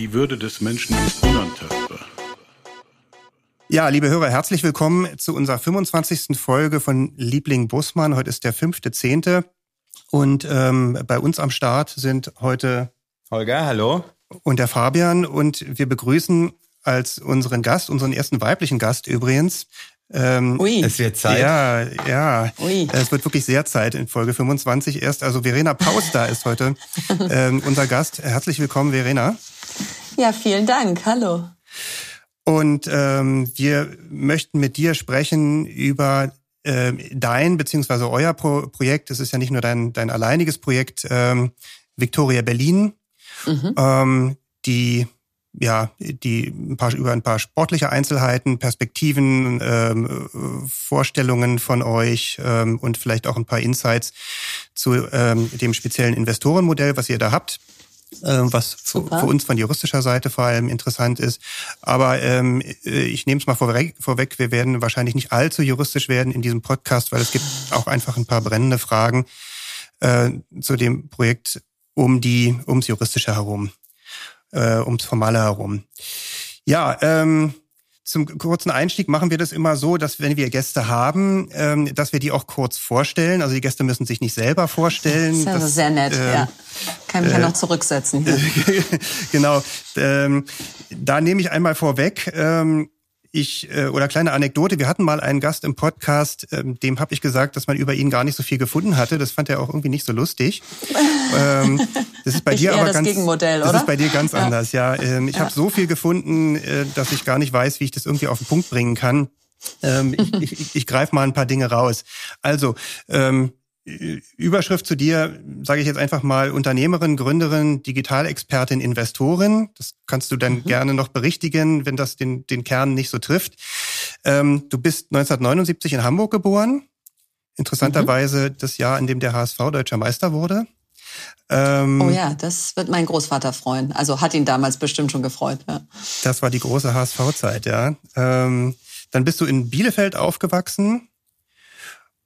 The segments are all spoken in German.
Die Würde des Menschen ist unantastbar. Ja, liebe Hörer, herzlich willkommen zu unserer 25. Folge von Liebling Bussmann. Heute ist der fünfte Zehnte und ähm, bei uns am Start sind heute Holger, hallo. Und der Fabian und wir begrüßen als unseren Gast, unseren ersten weiblichen Gast übrigens. Ähm, Ui. Es wird Zeit. Ja, ja. Ui. Es wird wirklich sehr Zeit in Folge 25 erst. Also Verena Pauster ist heute ähm, unser Gast. Herzlich willkommen, Verena. Ja, vielen Dank. Hallo. Und ähm, wir möchten mit dir sprechen über äh, dein beziehungsweise euer Pro Projekt. Es ist ja nicht nur dein, dein alleiniges Projekt, ähm, Victoria Berlin, mhm. ähm, die ja, die ein paar, über ein paar sportliche Einzelheiten, Perspektiven, ähm, Vorstellungen von euch ähm, und vielleicht auch ein paar Insights zu ähm, dem speziellen Investorenmodell, was ihr da habt. Ähm, was für, für, uns von juristischer Seite vor allem interessant ist. Aber ähm, ich nehme es mal vorweg, vorweg, wir werden wahrscheinlich nicht allzu juristisch werden in diesem Podcast, weil es gibt auch einfach ein paar brennende Fragen äh, zu dem Projekt um die ums Juristische herum äh, ums Formale herum. Ja, ähm, zum kurzen Einstieg machen wir das immer so, dass wenn wir Gäste haben, ähm, dass wir die auch kurz vorstellen. Also die Gäste müssen sich nicht selber vorstellen. Das ist also das, sehr nett, äh, ja. Kann mich äh, ja noch zurücksetzen. genau. Ähm, da nehme ich einmal vorweg. Ähm, ich äh, oder kleine Anekdote, wir hatten mal einen Gast im Podcast, ähm, dem habe ich gesagt, dass man über ihn gar nicht so viel gefunden hatte. Das fand er auch irgendwie nicht so lustig. ähm, das ist bei ich dir aber das ganz Gegenmodell, das ist bei dir ganz ja. anders, ja. Ähm, ich ja. habe so viel gefunden, äh, dass ich gar nicht weiß, wie ich das irgendwie auf den Punkt bringen kann. Ähm, ich ich, ich greife mal ein paar Dinge raus. Also, ähm, Überschrift zu dir, sage ich jetzt einfach mal, Unternehmerin, Gründerin, Digitalexpertin, Investorin. Das kannst du dann mhm. gerne noch berichtigen, wenn das den, den Kern nicht so trifft. Ähm, du bist 1979 in Hamburg geboren. Interessanterweise mhm. das Jahr, in dem der HSV deutscher Meister wurde. Ähm, oh ja, das wird mein Großvater freuen. Also hat ihn damals bestimmt schon gefreut. Ja. Das war die große HSV-Zeit, ja. Ähm, dann bist du in Bielefeld aufgewachsen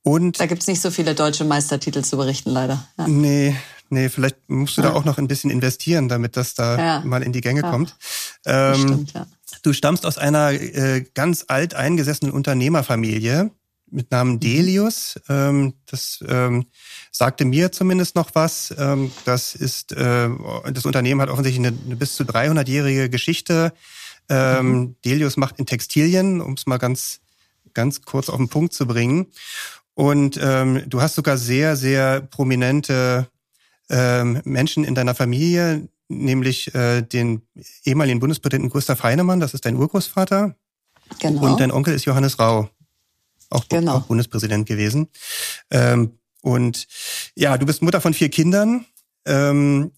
und da gibt's nicht so viele deutsche Meistertitel zu berichten, leider. Ja. Nee, nee, vielleicht musst du ja. da auch noch ein bisschen investieren, damit das da ja. mal in die Gänge kommt. Ähm, stimmt, ja. Du stammst aus einer äh, ganz alt eingesessenen Unternehmerfamilie mit Namen mhm. Delius. Ähm, das ähm, sagte mir zumindest noch was. Ähm, das ist äh, das Unternehmen hat offensichtlich eine, eine bis zu 300-jährige Geschichte. Ähm, mhm. Delius macht in Textilien, um es mal ganz ganz kurz auf den Punkt zu bringen. Und ähm, du hast sogar sehr, sehr prominente ähm, Menschen in deiner Familie, nämlich äh, den ehemaligen Bundespräsidenten Gustav Heinemann, das ist dein Urgroßvater. Genau. Und dein Onkel ist Johannes Rau, auch, genau. auch Bundespräsident gewesen. Ähm, und ja, du bist Mutter von vier Kindern ähm,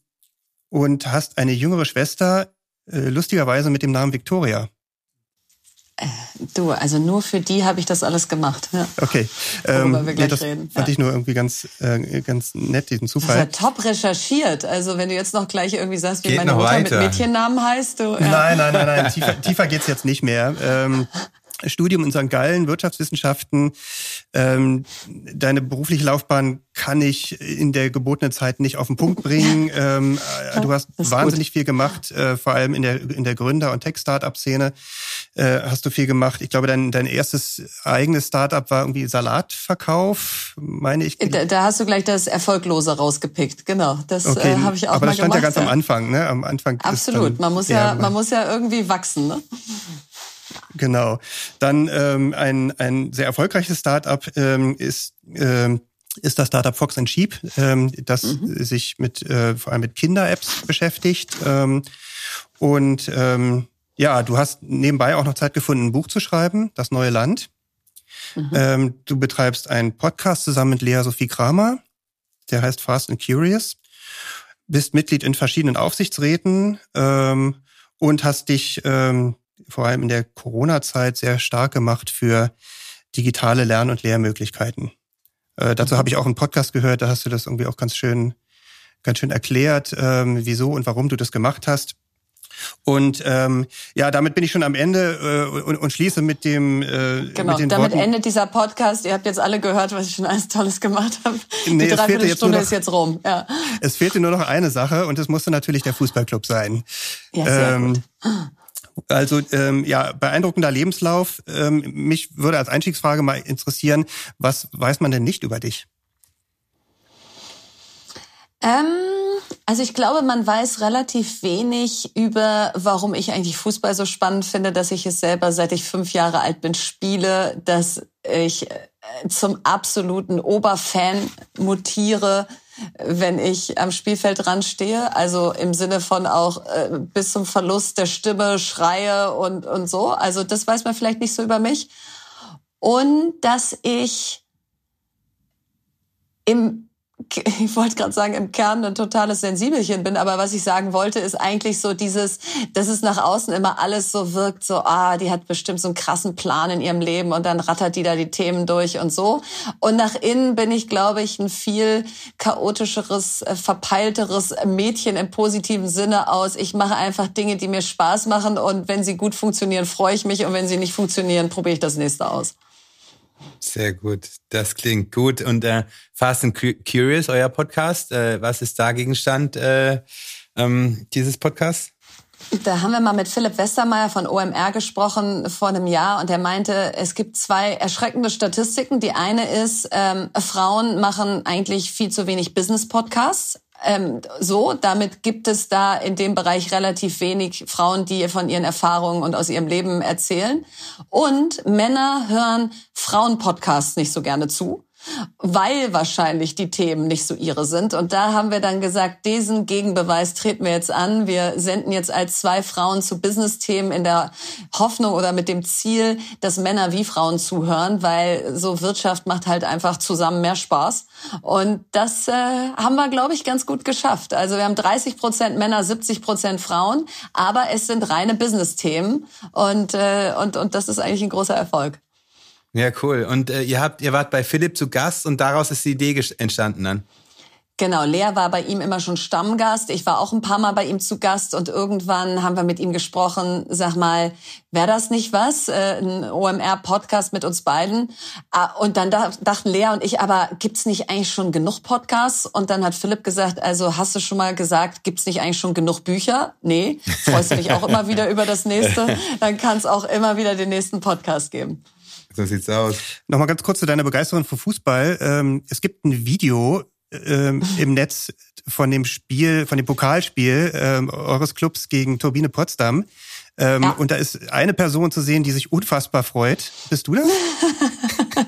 und hast eine jüngere Schwester, äh, lustigerweise mit dem Namen Victoria. Äh, du, also nur für die habe ich das alles gemacht. Ja. Okay. Ähm, wir gleich nee, das reden. fand ja. ich nur irgendwie ganz, äh, ganz nett, diesen Zufall. Das war top recherchiert. Also wenn du jetzt noch gleich irgendwie sagst, wie Geht meine Mutter weiter. mit Mädchennamen heißt, du. Ja. Nein, nein, nein, nein. Tiefer, tiefer geht's jetzt nicht mehr. Ähm, Studium in St. Gallen, Wirtschaftswissenschaften. Ähm, deine berufliche Laufbahn kann ich in der gebotenen Zeit nicht auf den Punkt bringen. Ähm, du hast wahnsinnig gut. viel gemacht, äh, vor allem in der, in der Gründer- und Tech-Startup-Szene äh, hast du viel gemacht. Ich glaube, dein, dein erstes eigenes Startup war irgendwie Salatverkauf, meine ich. Da, da hast du gleich das Erfolglose rausgepickt, genau. Das okay. äh, habe ich auch Aber mal das stand gemacht, ja ganz ja. am Anfang, ne? Am Anfang. Absolut. man muss ja, man muss ja irgendwie wachsen, ne? Genau. Dann ähm, ein, ein sehr erfolgreiches Startup ähm, ist ähm, ist das Startup Fox and Sheep, ähm, das mhm. sich mit äh, vor allem mit Kinder-Apps beschäftigt. Ähm, und ähm, ja, du hast nebenbei auch noch Zeit gefunden, ein Buch zu schreiben, Das neue Land. Mhm. Ähm, du betreibst einen Podcast zusammen mit Lea Sophie Kramer, der heißt Fast and Curious. Bist Mitglied in verschiedenen Aufsichtsräten ähm, und hast dich ähm, vor allem in der Corona-Zeit sehr stark gemacht für digitale Lern- und Lehrmöglichkeiten. Äh, dazu mhm. habe ich auch einen Podcast gehört, da hast du das irgendwie auch ganz schön, ganz schön erklärt, ähm, wieso und warum du das gemacht hast. Und ähm, ja, damit bin ich schon am Ende äh, und, und schließe mit dem. Äh, genau, mit den damit Worten. endet dieser Podcast. Ihr habt jetzt alle gehört, was ich schon alles Tolles gemacht habe. Nee, Die Dreiviertelstunde ist jetzt rum. Ja, Es fehlte nur noch eine Sache und es musste natürlich der Fußballclub sein. ja sehr Ähm, gut. Also ähm, ja, beeindruckender Lebenslauf. Ähm, mich würde als Einstiegsfrage mal interessieren, was weiß man denn nicht über dich? Ähm, also ich glaube, man weiß relativ wenig über, warum ich eigentlich Fußball so spannend finde, dass ich es selber, seit ich fünf Jahre alt bin, spiele, dass ich äh, zum absoluten Oberfan mutiere, wenn ich am Spielfeld dran stehe. Also im Sinne von auch äh, bis zum Verlust der Stimme schreie und, und so. Also das weiß man vielleicht nicht so über mich. Und dass ich im ich wollte gerade sagen, im Kern ein totales Sensibelchen bin, aber was ich sagen wollte, ist eigentlich so dieses, dass es nach außen immer alles so wirkt, so, ah, die hat bestimmt so einen krassen Plan in ihrem Leben und dann rattert die da die Themen durch und so. Und nach innen bin ich, glaube ich, ein viel chaotischeres, äh, verpeilteres Mädchen im positiven Sinne aus. Ich mache einfach Dinge, die mir Spaß machen und wenn sie gut funktionieren, freue ich mich und wenn sie nicht funktionieren, probiere ich das nächste aus. Sehr gut. Das klingt gut. Und äh, Fast and Cu- Curious, euer Podcast, äh, was ist da Gegenstand äh, ähm, dieses Podcasts? Da haben wir mal mit Philipp Westermeier von OMR gesprochen vor einem Jahr und er meinte, es gibt zwei erschreckende Statistiken. Die eine ist, ähm, Frauen machen eigentlich viel zu wenig Business-Podcasts. Ähm, so, damit gibt es da in dem Bereich relativ wenig Frauen, die von ihren Erfahrungen und aus ihrem Leben erzählen. Und Männer hören Frauen-Podcasts nicht so gerne zu weil wahrscheinlich die Themen nicht so ihre sind. Und da haben wir dann gesagt, diesen Gegenbeweis treten wir jetzt an. Wir senden jetzt als zwei Frauen zu Business-Themen in der Hoffnung oder mit dem Ziel, dass Männer wie Frauen zuhören, weil so Wirtschaft macht halt einfach zusammen mehr Spaß. Und das äh, haben wir, glaube ich, ganz gut geschafft. Also wir haben 30 Prozent Männer, 70 Prozent Frauen, aber es sind reine Business-Themen und, äh, und, und das ist eigentlich ein großer Erfolg. Ja, cool. Und äh, ihr habt, ihr wart bei Philipp zu Gast und daraus ist die Idee entstanden dann. Genau, Lea war bei ihm immer schon Stammgast. Ich war auch ein paar Mal bei ihm zu Gast und irgendwann haben wir mit ihm gesprochen. Sag mal, wäre das nicht was? Äh, ein OMR-Podcast mit uns beiden. Ah, Und dann da- dachten Lea und ich, aber gibt's nicht eigentlich schon genug Podcasts? Und dann hat Philipp gesagt, also hast du schon mal gesagt, gibt's nicht eigentlich schon genug Bücher? Nee. Freust du dich auch immer wieder über das nächste? Dann kann es auch immer wieder den nächsten Podcast geben. So sieht's aus. Nochmal ganz kurz zu deiner Begeisterung für Fußball. Ähm, es gibt ein Video ähm, im Netz von dem Spiel, von dem Pokalspiel ähm, eures Clubs gegen Turbine Potsdam. Ähm, Ja. Und da ist eine Person zu sehen, die sich unfassbar freut. Bist du das?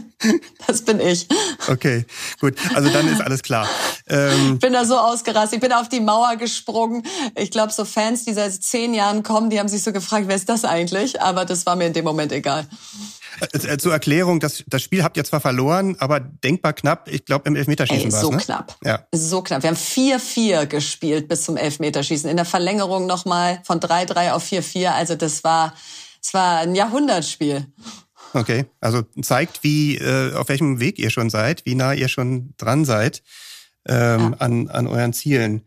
Das bin ich. Okay, gut. Also dann ist alles klar. Ähm, Ich bin da so ausgerastet. Ich bin auf die Mauer gesprungen. Ich glaube, so Fans, die seit zehn Jahren kommen, die haben sich so gefragt, wer ist das eigentlich? Aber das war mir in dem Moment egal. Äh, zur Erklärung, das, das Spiel habt ihr zwar verloren, aber denkbar knapp. Ich glaube, im Elfmeterschießen Ey, war so ne? knapp. Ja. So knapp. Wir haben 4-4 gespielt bis zum Elfmeterschießen. In der Verlängerung nochmal von 3-3 auf 4-4. Also das war, das war ein Jahrhundertspiel. Okay, also zeigt, wie äh, auf welchem Weg ihr schon seid, wie nah ihr schon dran seid ähm, an, an euren Zielen.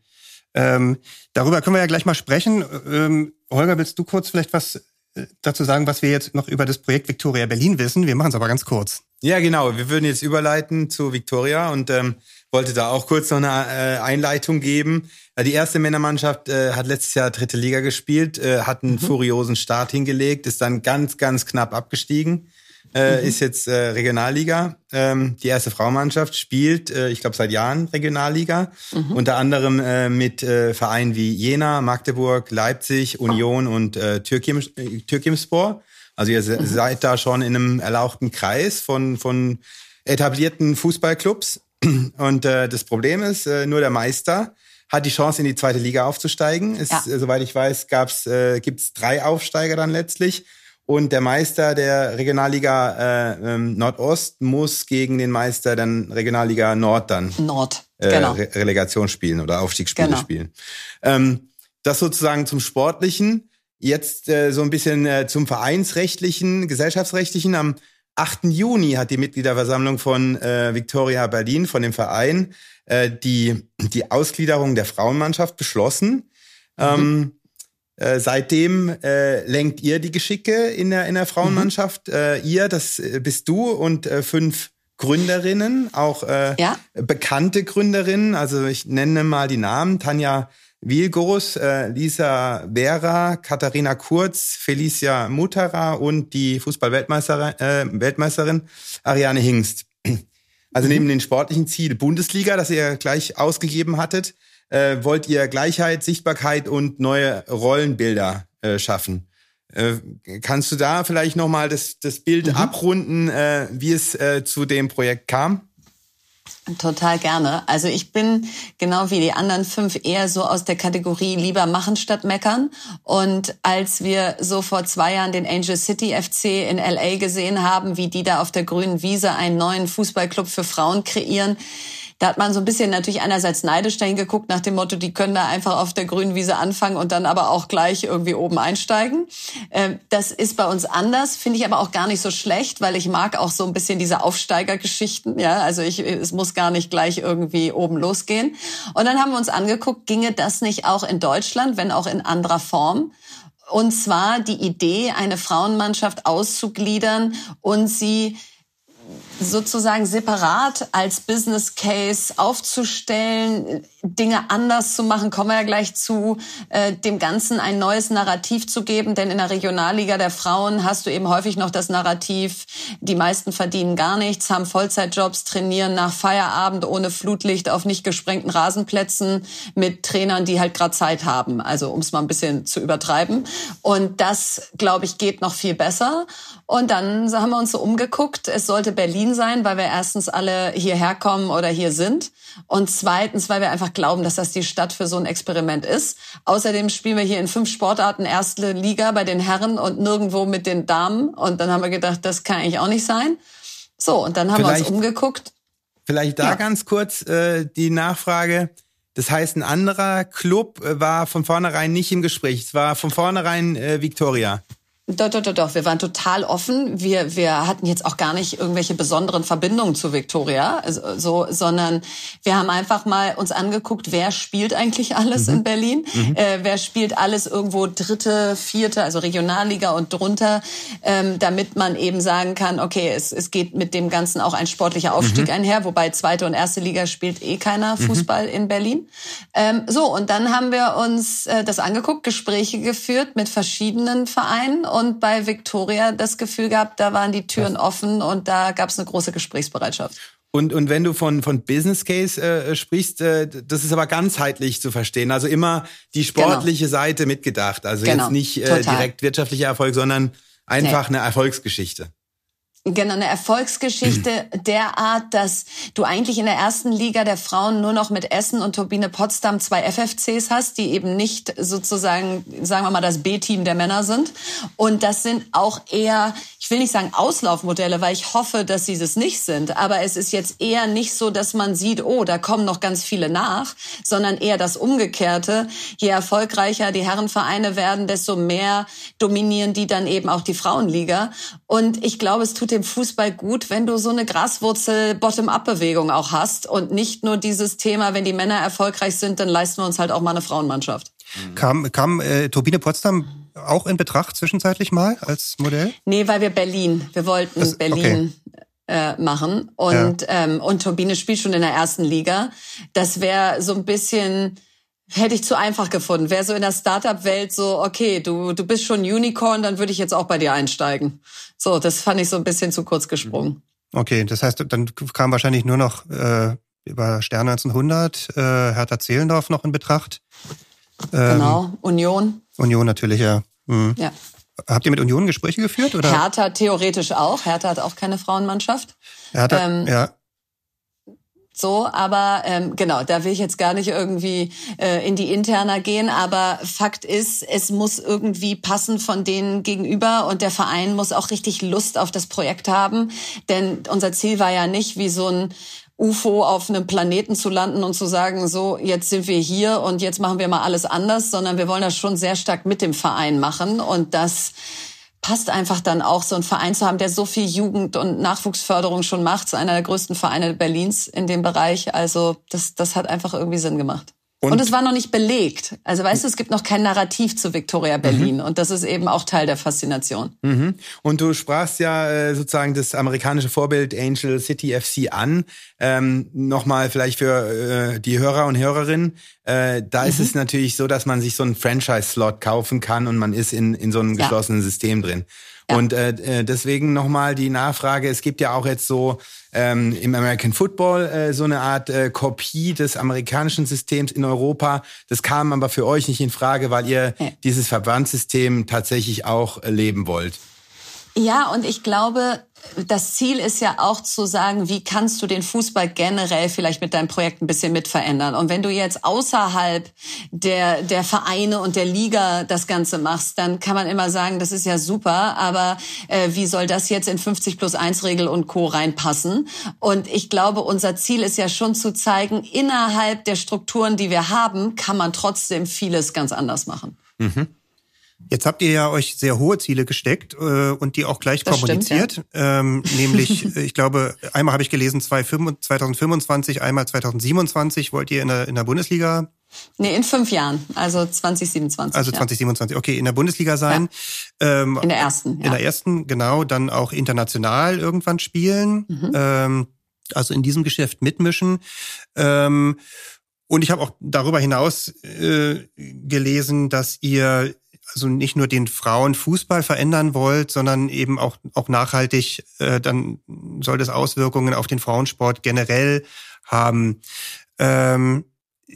Ähm, darüber können wir ja gleich mal sprechen. Ähm, Holger, willst du kurz vielleicht was äh, dazu sagen, was wir jetzt noch über das Projekt Victoria Berlin wissen? Wir machen es aber ganz kurz. Ja, genau. Wir würden jetzt überleiten zu Victoria und ähm, wollte da auch kurz noch eine äh, Einleitung geben. Äh, Die erste Männermannschaft äh, hat letztes Jahr dritte Liga gespielt, äh, hat einen furiosen Start hingelegt, ist dann ganz, ganz knapp abgestiegen, äh, ist jetzt äh, Regionalliga. Ähm, die erste Frauenmannschaft spielt, äh, ich glaube, seit Jahren Regionalliga, unter anderem äh, mit äh, Vereinen wie Jena, Magdeburg, Leipzig, Union und äh, Türkim, äh, Türkimspor. Also ihr se- seid da schon in einem erlauchten Kreis von, von etablierten Fußballclubs. Und äh, das Problem ist, äh, nur der Meister hat die Chance, in die zweite Liga aufzusteigen. Ist, Ja. äh, soweit ich weiß, gab's, äh, gibt's drei Aufsteiger dann letztlich. Und der Meister der Regionalliga äh, ähm, Nordost muss gegen den Meister der Regionalliga Nord dann Nord. äh, Genau. Re Relegation spielen oder Aufstiegsspiele Genau. spielen. Ähm, das sozusagen zum Sportlichen. jetzt äh, so ein bisschen äh, zum vereinsrechtlichen, gesellschaftsrechtlichen. Am 8. Juni hat die Mitgliederversammlung von äh, Victoria Berlin, von dem Verein, äh, die, die Ausgliederung der Frauenmannschaft beschlossen. Mhm. Ähm, äh, seitdem äh, lenkt ihr die Geschicke in der, in der Frauenmannschaft. Mhm. Äh, ihr, das äh, bist du und äh, fünf Gründerinnen, auch äh, ja. bekannte Gründerinnen. Also ich nenne mal die Namen. Tanja Wilgos, äh, Lisa Vera, Katharina Kurz, Felicia Mutterer und die Fußball-Weltmeisterin äh, Weltmeisterin Ariane Hingst. Also mhm. neben den sportlichen Ziel Bundesliga, das ihr gleich ausgegeben hattet, äh, wollt ihr Gleichheit, Sichtbarkeit und neue Rollenbilder äh, schaffen. Äh, kannst du da vielleicht nochmal das, das Bild mhm. abrunden, äh, wie es äh, zu dem Projekt kam? Total gerne. Also ich bin genau wie die anderen fünf eher so aus der Kategorie lieber machen statt meckern. Und als wir so vor zwei Jahren den Angel City FC in LA gesehen haben, wie die da auf der grünen Wiese einen neuen Fußballclub für Frauen kreieren, da hat man so ein bisschen natürlich einerseits neidisch dahin geguckt nach dem Motto, die können da einfach auf der grünen Wiese anfangen und dann aber auch gleich irgendwie oben einsteigen. Ähm, das ist bei uns anders, finde ich aber auch gar nicht so schlecht, weil ich mag auch so ein bisschen diese Aufsteigergeschichten. Ja, also ich, es muss gar nicht gleich irgendwie oben losgehen. Und dann haben wir uns angeguckt, ginge das nicht auch in Deutschland, wenn auch in anderer Form? Und zwar die Idee, eine Frauenmannschaft auszugliedern und sie sozusagen separat als Business Case aufzustellen, Dinge anders zu machen, kommen wir ja gleich zu, äh, dem Ganzen ein neues Narrativ zu geben. Denn in der Regionalliga der Frauen hast du eben häufig noch das Narrativ, die meisten verdienen gar nichts, haben Vollzeitjobs, trainieren nach Feierabend ohne Flutlicht auf nicht gesprengten Rasenplätzen mit Trainern, die halt gerade Zeit haben. Also um es mal ein bisschen zu übertreiben. Und das, glaube ich, geht noch viel besser. Und dann haben wir uns so umgeguckt. Es sollte Berlin sein, weil wir erstens alle hierher kommen oder hier sind. Und zweitens, weil wir einfach glauben, dass das die Stadt für so ein Experiment ist. Außerdem spielen wir hier in fünf Sportarten erste Liga bei den Herren und nirgendwo mit den Damen. Und dann haben wir gedacht, das kann eigentlich auch nicht sein. So, und dann haben vielleicht, wir uns umgeguckt. Vielleicht da ja. ganz kurz äh, die Nachfrage. Das heißt, ein anderer Club äh, war von vornherein nicht im Gespräch. Es war von vornherein äh, Victoria. Doch, doch, doch, doch. Wir waren total offen. Wir, wir hatten jetzt auch gar nicht irgendwelche besonderen Verbindungen zu Victoria, also, so, sondern wir haben einfach mal uns angeguckt, wer spielt eigentlich alles mhm. in Berlin, mhm. äh, wer spielt alles irgendwo dritte, vierte, also Regionalliga und drunter, ähm, damit man eben sagen kann, okay, es, es geht mit dem Ganzen auch ein sportlicher Aufstieg mhm. einher, wobei zweite und erste Liga spielt eh keiner mhm. Fußball in Berlin. Ähm, so, und dann haben wir uns äh, das angeguckt, Gespräche geführt mit verschiedenen Vereinen und bei Victoria das Gefühl gehabt, da waren die Türen offen und da gab es eine große Gesprächsbereitschaft. Und, und wenn du von, von Business Case äh, sprichst, äh, das ist aber ganzheitlich zu verstehen. Also immer die sportliche genau. Seite mitgedacht. Also genau. jetzt nicht äh, direkt wirtschaftlicher Erfolg, sondern einfach nee. eine Erfolgsgeschichte. Genau, eine Erfolgsgeschichte derart, dass du eigentlich in der ersten Liga der Frauen nur noch mit Essen und Turbine Potsdam zwei FFCs hast, die eben nicht sozusagen, sagen wir mal, das B-Team der Männer sind. Und das sind auch eher, will nicht sagen Auslaufmodelle, weil ich hoffe, dass sie es nicht sind. Aber es ist jetzt eher nicht so, dass man sieht, oh, da kommen noch ganz viele nach, sondern eher das Umgekehrte. Je erfolgreicher die Herrenvereine werden, desto mehr dominieren die dann eben auch die Frauenliga. Und ich glaube, es tut dem Fußball gut, wenn du so eine Graswurzel-Bottom-up-Bewegung auch hast und nicht nur dieses Thema, wenn die Männer erfolgreich sind, dann leisten wir uns halt auch mal eine Frauenmannschaft. Kam, kam äh, Turbine Potsdam auch in Betracht zwischenzeitlich mal als Modell? Nee, weil wir Berlin, wir wollten das, Berlin okay. äh, machen und, ja. ähm, und Turbine spielt schon in der ersten Liga. Das wäre so ein bisschen hätte ich zu einfach gefunden. Wäre so in der Startup-Welt so, okay, du, du bist schon Unicorn, dann würde ich jetzt auch bei dir einsteigen. So, das fand ich so ein bisschen zu kurz gesprungen. Okay, das heißt, dann kam wahrscheinlich nur noch äh, über Stern 1900 äh, Hertha Zehlendorf noch in Betracht. Ähm, genau, Union. Union natürlich, ja. Mhm. Ja. Habt ihr mit Union Gespräche geführt? Oder? Hertha theoretisch auch. Hertha hat auch keine Frauenmannschaft. Hertha, ähm, ja. So, aber ähm, genau, da will ich jetzt gar nicht irgendwie äh, in die Interna gehen, aber Fakt ist, es muss irgendwie passen von denen gegenüber und der Verein muss auch richtig Lust auf das Projekt haben, denn unser Ziel war ja nicht wie so ein UFO auf einem Planeten zu landen und zu sagen, so, jetzt sind wir hier und jetzt machen wir mal alles anders, sondern wir wollen das schon sehr stark mit dem Verein machen und das passt einfach dann auch, so einen Verein zu haben, der so viel Jugend- und Nachwuchsförderung schon macht. Einer der größten Vereine Berlins in dem Bereich. Also das, das hat einfach irgendwie Sinn gemacht. Und, und, es war noch nicht belegt. Also weißt du, es gibt noch kein Narrativ zu Victoria Berlin. Mhm. Und das ist eben auch Teil der Faszination. Mhm. Und du sprachst ja äh, sozusagen das amerikanische Vorbild Angel City FC an. Ähm, Nochmal vielleicht für äh, die Hörer und Hörerinnen. Äh, da mhm. ist es natürlich so, dass man sich so einen Franchise-Slot kaufen kann und man ist in, in so einem geschlossenen ja. System drin. Ja. Und äh, äh, deswegen nochmal die Nachfrage, es gibt ja auch jetzt so ähm, im American Football äh, so eine Art äh, Kopie des amerikanischen Systems in Europa. Das kam aber für euch nicht in Frage, weil ihr ja. dieses Verbandssystem tatsächlich auch leben wollt. Ja, und ich glaube, das Ziel ist ja auch zu sagen, wie kannst du den Fußball generell vielleicht mit deinem Projekt ein bisschen mit verändern? Und wenn du jetzt außerhalb der, der Vereine und der Liga das Ganze machst, dann kann man immer sagen, das ist ja super, aber äh, wie soll das jetzt in 50 plus 1 Regel und Co. reinpassen? Und ich glaube, unser Ziel ist ja schon zu zeigen, innerhalb der Strukturen, die wir haben, kann man trotzdem vieles ganz anders machen. Mhm. Jetzt habt ihr ja euch sehr hohe Ziele gesteckt äh, und die auch gleich das kommuniziert. Stimmt, ja. ähm, nämlich, äh, ich glaube, einmal habe ich gelesen 2025, einmal 2027 wollt ihr in der, in der Bundesliga Nee, in fünf Jahren, also 2027. Also 2027, ja. okay, in der Bundesliga sein. Ja. Ähm, in der ersten. Ja. In der ersten, genau, dann auch international irgendwann spielen. Mhm. Ähm, also in diesem Geschäft mitmischen. Ähm, und ich habe auch darüber hinaus äh, gelesen, dass ihr also nicht nur den Frauenfußball verändern wollt, sondern eben auch, auch nachhaltig, äh, dann soll das Auswirkungen auf den Frauensport generell haben. Ähm,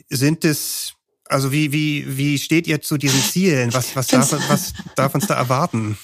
sind es, also wie, wie, wie steht ihr zu diesen Zielen? Was, was, darf, was darf uns da erwarten?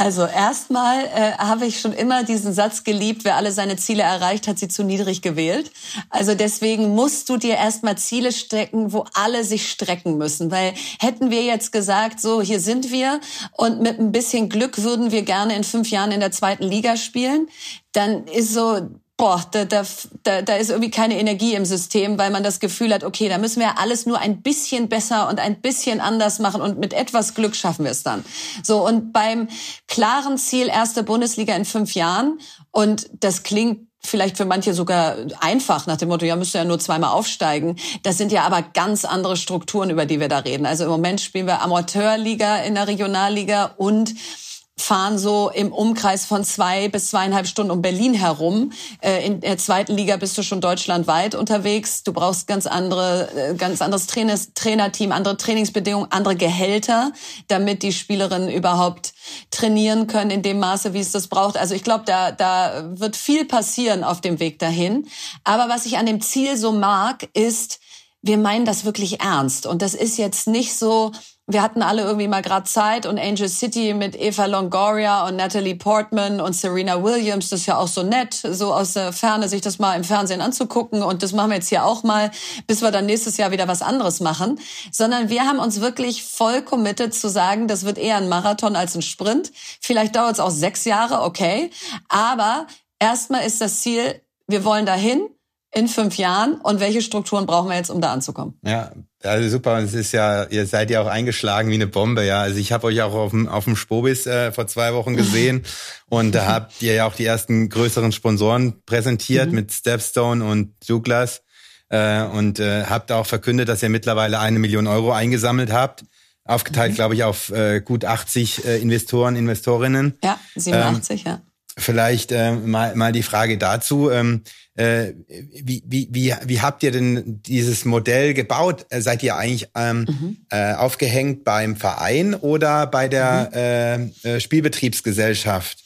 Also erstmal äh, habe ich schon immer diesen Satz geliebt, wer alle seine Ziele erreicht, hat sie zu niedrig gewählt. Also deswegen musst du dir erstmal Ziele stecken, wo alle sich strecken müssen. Weil hätten wir jetzt gesagt, so hier sind wir und mit ein bisschen Glück würden wir gerne in fünf Jahren in der zweiten Liga spielen, dann ist so boah, da, da, da, da ist irgendwie keine Energie im System, weil man das Gefühl hat, okay, da müssen wir alles nur ein bisschen besser und ein bisschen anders machen und mit etwas Glück schaffen wir es dann. So, und beim klaren Ziel erste Bundesliga in fünf Jahren, und das klingt vielleicht für manche sogar einfach nach dem Motto, ja, müsst ihr ja nur zweimal aufsteigen. Das sind ja aber ganz andere Strukturen, über die wir da reden. Also im Moment spielen wir Amateurliga in der Regionalliga und fahren so im Umkreis von zwei bis zweieinhalb Stunden um Berlin herum. Äh, in der zweiten Liga bist du schon deutschlandweit unterwegs. Du brauchst ganz andere, äh, ganz anderes Trainers, Trainerteam, andere Trainingsbedingungen, andere Gehälter, damit die Spielerinnen überhaupt trainieren können in dem Maße, wie es das braucht. Also ich glaube, da, da wird viel passieren auf dem Weg dahin. Aber was ich an dem Ziel so mag, ist, wir meinen das wirklich ernst. Und das ist jetzt nicht so, wir hatten alle irgendwie mal gerade Zeit und Angel City mit Eva Longoria und Natalie Portman und Serena Williams, das ist ja auch so nett, so aus der Ferne sich das mal im Fernsehen anzugucken. Und das machen wir jetzt hier auch mal, bis wir dann nächstes Jahr wieder was anderes machen, sondern wir haben uns wirklich voll committed zu sagen, das wird eher ein Marathon als ein Sprint. Vielleicht dauert es auch sechs Jahre, okay, aber erstmal ist das Ziel, wir wollen dahin in fünf Jahren und welche Strukturen brauchen wir jetzt, um da anzukommen? Ja, also super. Es ist ja, ihr seid ja auch eingeschlagen wie eine Bombe, ja. Also ich habe euch auch auf dem, auf dem Spobis äh, vor zwei Wochen gesehen und da habt ihr ja auch die ersten größeren Sponsoren präsentiert mhm. mit Stepstone und Douglas äh, und äh, habt auch verkündet, dass ihr mittlerweile eine Million Euro eingesammelt habt. Aufgeteilt, mhm. glaube ich, auf äh, gut 80 äh, Investoren, Investorinnen. Ja, 87, ähm, ja. Vielleicht äh, mal, mal die Frage dazu. Ähm, äh, wie, wie, wie, wie habt ihr denn dieses Modell gebaut? Äh, seid ihr eigentlich ähm, mhm. äh, aufgehängt beim Verein oder bei der mhm. äh, äh Spielbetriebsgesellschaft?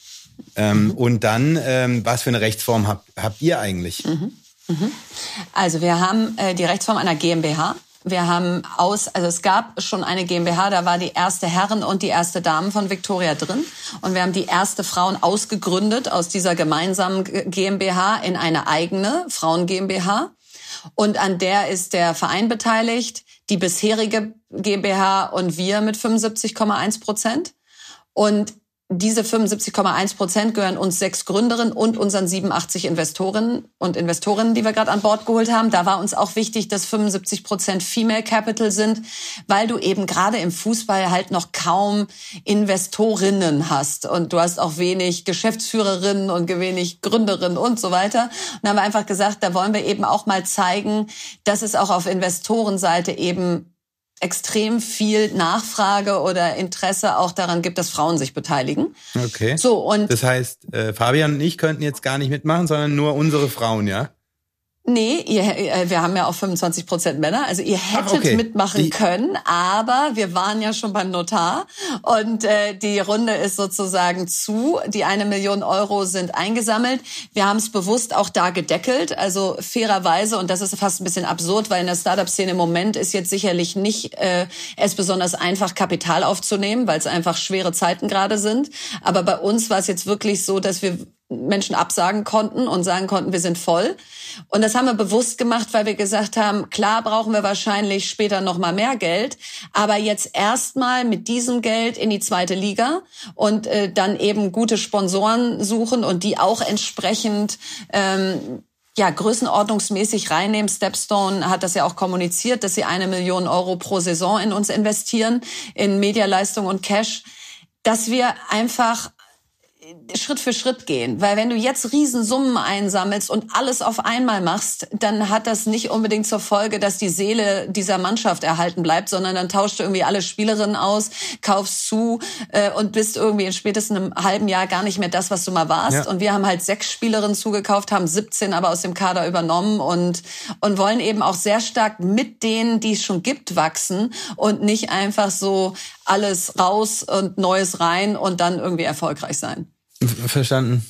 Ähm, mhm. Und dann, ähm, was für eine Rechtsform habt, habt ihr eigentlich? Mhm. Mhm. Also wir haben die Rechtsform einer GmbH. Wir haben aus, also es gab schon eine GmbH, da war die erste Herren und die erste Damen von Victoria drin. Und wir haben die erste Frauen ausgegründet aus dieser gemeinsamen GmbH in eine eigene Frauen GmbH. Und an der ist der Verein beteiligt, die bisherige GmbH und wir mit 75,1 Prozent. Und diese 75,1 Prozent gehören uns sechs Gründerinnen und unseren 87 Investorinnen und Investorinnen, die wir gerade an Bord geholt haben. Da war uns auch wichtig, dass 75 Prozent Female Capital sind, weil du eben gerade im Fußball halt noch kaum Investorinnen hast und du hast auch wenig Geschäftsführerinnen und wenig Gründerinnen und so weiter. Und da haben wir einfach gesagt, da wollen wir eben auch mal zeigen, dass es auch auf Investorenseite eben extrem viel Nachfrage oder Interesse auch daran gibt, dass Frauen sich beteiligen. Okay. So und das heißt, äh, Fabian und ich könnten jetzt gar nicht mitmachen, sondern nur unsere Frauen, ja? Nee, ihr, äh, wir haben ja auch 25 Prozent Männer. Also ihr hättet Ach, okay. mitmachen Die- können, aber wir waren ja schon beim Notar und äh, die Runde ist sozusagen zu. Die eine Million Euro sind eingesammelt. Wir haben es bewusst auch da gedeckelt. Also fairerweise, und das ist fast ein bisschen absurd, weil in der Startup-Szene im Moment ist jetzt sicherlich nicht äh, es besonders einfach, Kapital aufzunehmen, weil es einfach schwere Zeiten gerade sind. Aber bei uns war es jetzt wirklich so, dass wir Menschen absagen konnten und sagen konnten, wir sind voll. Und das haben wir bewusst gemacht, weil wir gesagt haben, klar brauchen wir wahrscheinlich später noch mal mehr Geld, aber jetzt erstmal mit diesem Geld in die zweite Liga und äh, dann eben gute Sponsoren suchen und die auch entsprechend ähm, ja, größenordnungsmäßig reinnehmen. Stepstone hat das ja auch kommuniziert, dass sie eine Million Euro pro Saison in uns investieren, in Medialeistung und Cash, dass wir einfach Schritt für Schritt gehen. Weil wenn du jetzt Riesensummen einsammelst und alles auf einmal machst, dann hat das nicht unbedingt zur Folge, dass die Seele dieser Mannschaft erhalten bleibt, sondern dann tauschst du irgendwie alle Spielerinnen aus, kaufst zu äh, und bist irgendwie in spätestens einem halben Jahr gar nicht mehr das, was du mal warst. Ja. Und wir haben halt sechs Spielerinnen zugekauft, haben 17 aber aus dem Kader übernommen und, und wollen eben auch sehr stark mit denen, die es schon gibt, wachsen und nicht einfach so alles raus und Neues rein und dann irgendwie erfolgreich sein. Ver- Verstanden.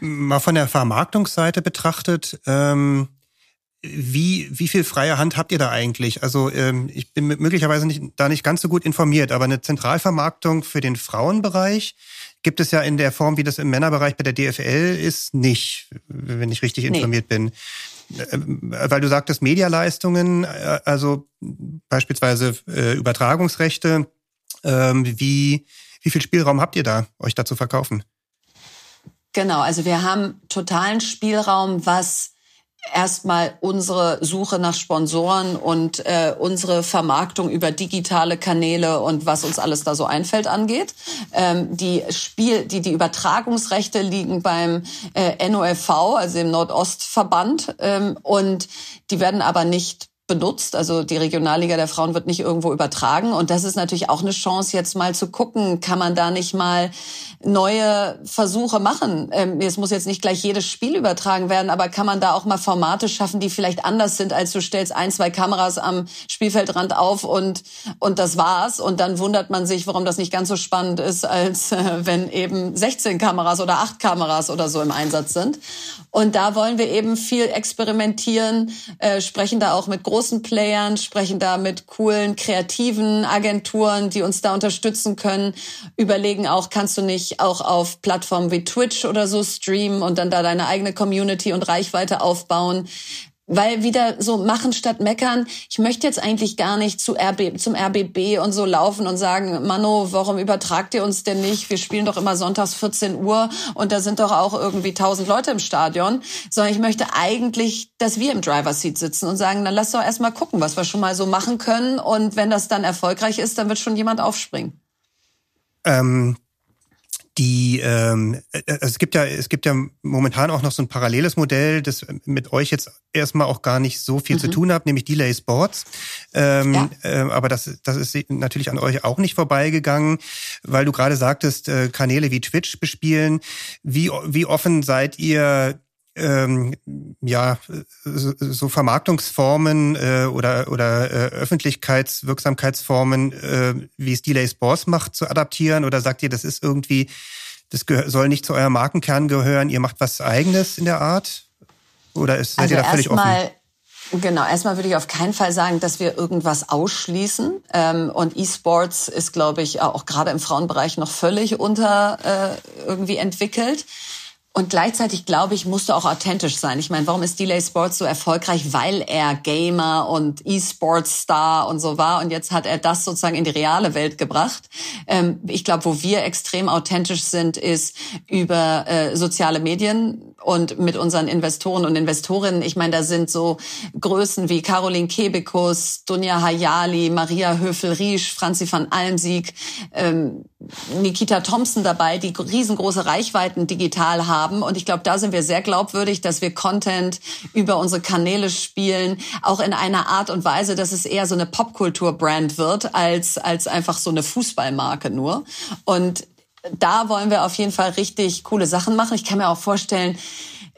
Mal von der Vermarktungsseite betrachtet, ähm, wie, wie viel freie Hand habt ihr da eigentlich? Also ähm, ich bin möglicherweise nicht, da nicht ganz so gut informiert, aber eine Zentralvermarktung für den Frauenbereich gibt es ja in der Form, wie das im Männerbereich bei der DFL ist, nicht, wenn ich richtig Nee. informiert bin. Ähm, Weil du sagtest Medialeistungen, äh, also beispielsweise äh, Übertragungsrechte, ähm, wie, wie viel Spielraum habt ihr da, euch da zu verkaufen? Genau, also wir haben totalen Spielraum, was erstmal unsere Suche nach Sponsoren und äh, unsere Vermarktung über digitale Kanäle und was uns alles da so einfällt angeht. Ähm, die Spiel, die die Übertragungsrechte liegen beim äh, NOFV, also dem Nordostverband, ähm, und die werden aber nicht benutzt. Also die Regionalliga der Frauen wird nicht irgendwo übertragen. Und das ist natürlich auch eine Chance, jetzt mal zu gucken, kann man da nicht mal neue Versuche machen. Ähm, es muss jetzt nicht gleich jedes Spiel übertragen werden, aber kann man da auch mal Formate schaffen, die vielleicht anders sind, als du stellst ein, zwei Kameras am Spielfeldrand auf und, und das war's. Und dann wundert man sich, warum das nicht ganz so spannend ist, als äh, wenn eben 16 Kameras oder 8 Kameras oder so im Einsatz sind. Und da wollen wir eben viel experimentieren, äh, sprechen da auch mit großen Playern, sprechen da mit coolen, kreativen Agenturen, die uns da unterstützen können, überlegen auch, kannst du nicht auch auf Plattformen wie Twitch oder so streamen und dann da deine eigene Community und Reichweite aufbauen. Weil wieder so machen statt meckern. Ich möchte jetzt eigentlich gar nicht zu RB, zum RBB und so laufen und sagen, Mano, warum übertragt ihr uns denn nicht? Wir spielen doch immer sonntags 14 Uhr und da sind doch auch irgendwie 1000 Leute im Stadion. Sondern ich möchte eigentlich, dass wir im Driver Seat sitzen und sagen, dann lass doch erstmal gucken, was wir schon mal so machen können. Und wenn das dann erfolgreich ist, dann wird schon jemand aufspringen. Ähm, die ähm, äh, es gibt ja es gibt ja momentan auch noch so ein paralleles Modell, das mit euch jetzt erstmal auch gar nicht so viel zu tun hat, nämlich Delay Sports. Ähm, Ja. äh, aber das das ist natürlich an euch auch nicht vorbeigegangen, weil du gerade sagtest, äh, Kanäle wie Twitch bespielen. Wie wie offen seid ihr ähm, ja so, so Vermarktungsformen äh, oder oder äh, Öffentlichkeitswirksamkeitsformen, äh, wie es Delay Sports macht, zu adaptieren? Oder sagt ihr, das ist irgendwie, das soll nicht zu eurem Markenkern gehören? Ihr macht was Eigenes in der Art? Oder ist, seid Also ihr da völlig offen? erstmal, genau, erstmal würde ich auf keinen Fall sagen, dass wir irgendwas ausschließen. Ähm, und E-Sports ist, glaube ich, auch gerade im Frauenbereich noch völlig unter äh, irgendwie entwickelt. Und gleichzeitig, glaube ich, musst du auch authentisch sein. Ich meine, warum ist Delay Sports so erfolgreich? Weil er Gamer und E-Sports-Star und so war. Und jetzt hat er das sozusagen in die reale Welt gebracht. Ähm, ich glaube, wo wir extrem authentisch sind, ist über äh, soziale Medien und mit unseren Investoren und Investorinnen. Ich meine, da sind so Größen wie Caroline Kebekus, Dunja Hayali, Maria Höfel-Riesch, Franzi van Almsieg, ähm, Nikita Thompson dabei, die riesengroße Reichweiten digital haben. Und ich glaube, da sind wir sehr glaubwürdig, dass wir Content über unsere Kanäle spielen, auch in einer Art und Weise, dass es eher so eine Popkultur-Brand wird, als, als einfach so eine Fußballmarke nur. Und da wollen wir auf jeden Fall richtig coole Sachen machen. Ich kann mir auch vorstellen,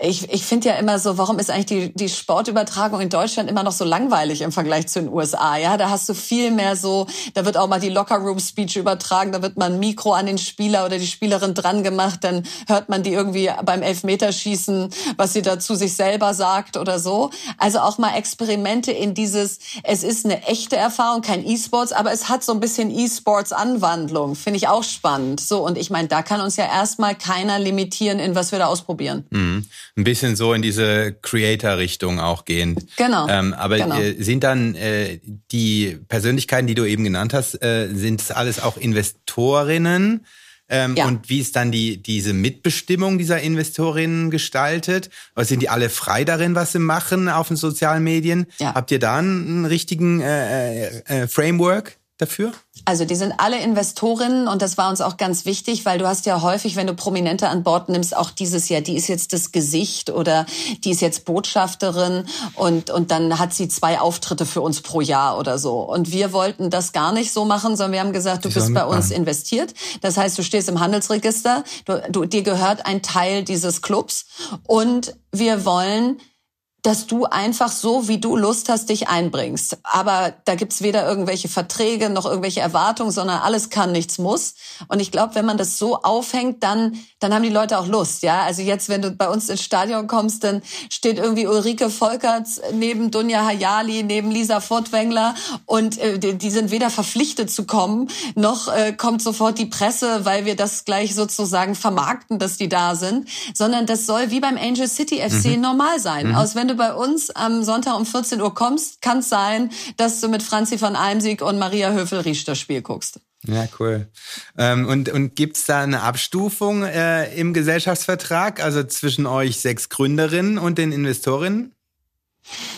ich, ich finde ja immer so, warum ist eigentlich die, die Sportübertragung in Deutschland immer noch so langweilig im Vergleich zu den USA? Ja, da hast du viel mehr so, da wird auch mal die Locker-Room-Speech übertragen, da wird man ein Mikro an den Spieler oder die Spielerin dran gemacht, dann hört man die irgendwie beim Elfmeterschießen, was sie dazu sich selber sagt oder so. Also auch mal Experimente in dieses, es ist eine echte Erfahrung, kein E-Sports, aber es hat so ein bisschen E-Sports-Anwandlung, finde ich auch spannend. So, und ich meine, da kann uns ja erstmal keiner limitieren, in was wir da ausprobieren. Mhm ein bisschen so in diese Creator-Richtung auch gehen. Genau. Ähm, aber genau. Äh, sind dann äh, die Persönlichkeiten, die du eben genannt hast, äh, sind es alles auch Investorinnen? Ähm, Ja. Und wie ist dann die diese Mitbestimmung dieser Investorinnen gestaltet? Oder sind die alle frei darin, was sie machen auf den sozialen Medien? Ja. Habt ihr da einen, einen richtigen äh, äh, äh, Framework dafür? Also die sind alle Investorinnen und das war uns auch ganz wichtig, weil du hast ja häufig, wenn du Prominente an Bord nimmst, auch dieses Jahr, die ist jetzt das Gesicht oder die ist jetzt Botschafterin und, und dann hat sie zwei Auftritte für uns pro Jahr oder so. Und wir wollten das gar nicht so machen, sondern wir haben gesagt, du Die bist bei uns mitmachen. investiert. Das heißt, du stehst im Handelsregister, du, du, dir gehört ein Teil dieses Clubs und wir wollen dass du einfach so, wie du Lust hast, dich einbringst. Aber da gibt's weder irgendwelche Verträge noch irgendwelche Erwartungen, sondern alles kann, nichts muss. Und ich glaube, wenn man das so aufhängt, dann, dann haben die Leute auch Lust. Ja, also jetzt, wenn du bei uns ins Stadion kommst, dann steht irgendwie Ulrike Volkerts neben Dunja Hayali, neben Lisa Furtwängler und äh, die, die sind weder verpflichtet zu kommen, noch äh, kommt sofort die Presse, weil wir das gleich sozusagen vermarkten, dass die da sind, sondern das soll wie beim Angel City FC normal sein. Aus wenn du bei uns am Sonntag um 14 Uhr kommst, kann es sein, dass du mit Franzi von Almsieg und Maria Höfel-Riesch das Spiel guckst. Ja, cool. Ähm, und und gibt's da eine Abstufung äh, im Gesellschaftsvertrag, also zwischen euch sechs Gründerinnen und den Investorinnen?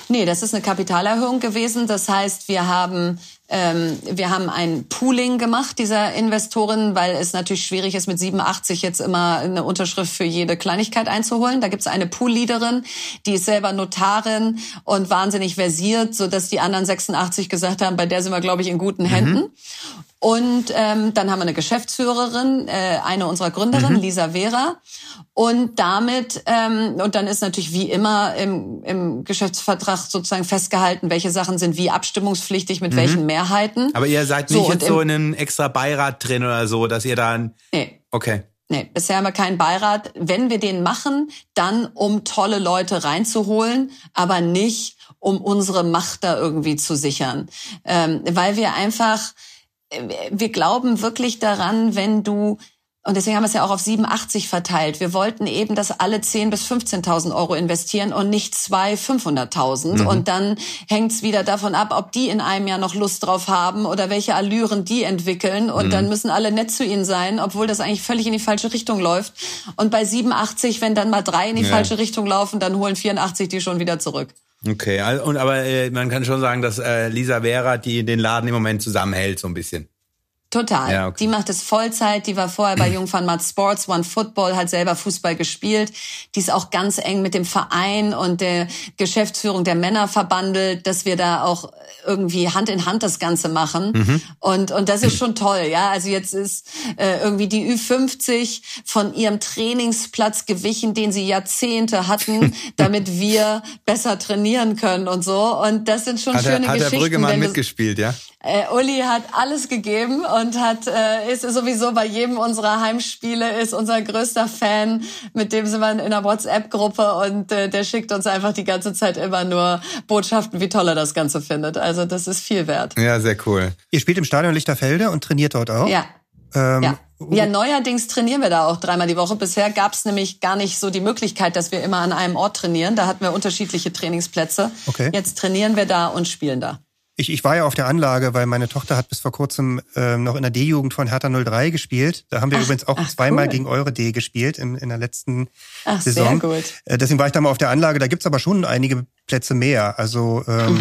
Nee, das ist eine Kapitalerhöhung gewesen. Das heißt, wir haben ähm, wir haben ein Pooling gemacht dieser Investoren, weil es natürlich schwierig ist, mit 87 jetzt immer eine Unterschrift für jede Kleinigkeit einzuholen. Da gibt es eine Poolleaderin, die ist selber Notarin und wahnsinnig versiert, so dass die anderen 86 gesagt haben, bei der sind wir, glaube ich, in guten Händen. Und ähm, dann haben wir eine Geschäftsführerin, äh, eine unserer Gründerinnen, Lisa Vera. Und damit, ähm, und dann ist natürlich wie immer im, im Geschäftsvertrag sozusagen festgehalten, welche Sachen sind wie abstimmungspflichtig, mit welchen Mehrheiten. Aber ihr seid So, nicht und jetzt so in einem extra Beirat drin oder so, dass ihr dann. Nee. Okay. Nee, bisher haben wir keinen Beirat. Wenn wir den machen, dann um tolle Leute reinzuholen, aber nicht um unsere Macht da irgendwie zu sichern. Ähm, weil wir einfach, wir glauben wirklich daran, wenn du und deswegen haben wir es ja auch auf 87 verteilt. Wir wollten eben, dass alle 10.000 bis 15.000 Euro investieren und nicht zwei 500.000. Und dann hängt es wieder davon ab, ob die in einem Jahr noch Lust drauf haben oder welche Allüren die entwickeln. Und dann müssen alle nett zu ihnen sein, obwohl das eigentlich völlig in die falsche Richtung läuft. Und bei 87, wenn dann mal drei in die Ja. falsche Richtung laufen, dann holen 84 die schon wieder zurück. Okay. Und aber äh, man kann schon sagen, dass äh, Lisa Vera die den Laden im Moment zusammenhält so ein bisschen. Total. Ja, okay. Die macht es Vollzeit. Die war vorher bei Jungfern Matt Sports, One Football, hat selber Fußball gespielt. Die ist auch ganz eng mit dem Verein und der Geschäftsführung der Männer verbandelt, dass wir da auch irgendwie Hand in Hand das Ganze machen. Mhm. Und, und das ist schon toll. Ja, also jetzt ist äh, irgendwie die Ü50 von ihrem Trainingsplatz gewichen, den sie Jahrzehnte hatten, damit wir besser trainieren können und so. Und das sind schon Hat, schöne er, hat der Geschichten. Brüggemann wenn du- mitgespielt, ja? Äh, Uli hat alles gegeben und hat äh, ist sowieso bei jedem unserer Heimspiele ist unser größter Fan. Mit dem sind wir in einer WhatsApp-Gruppe und äh, der schickt uns einfach die ganze Zeit immer nur Botschaften, wie toll er das Ganze findet. Also das ist viel wert. Ja, sehr cool. Ihr spielt im Stadion Lichterfelde und trainiert dort auch? Ja, Ähm, ja. ja, neuerdings trainieren wir da auch dreimal die Woche. Bisher gab es nämlich gar nicht so die Möglichkeit, dass wir immer an einem Ort trainieren. Da hatten wir unterschiedliche Trainingsplätze. Okay. Jetzt trainieren wir da und spielen da. Ich, ich war ja auf der Anlage, weil meine Tochter hat bis vor kurzem ähm, noch in der D-Jugend von Hertha 03 gespielt. Da haben wir Ach, übrigens auch ach, zweimal cool. gegen eure D gespielt in, in der letzten Ach, Saison. sehr gut. Äh, deswegen war ich da mal auf der Anlage. Da gibt's aber schon einige Plätze mehr. Also ähm,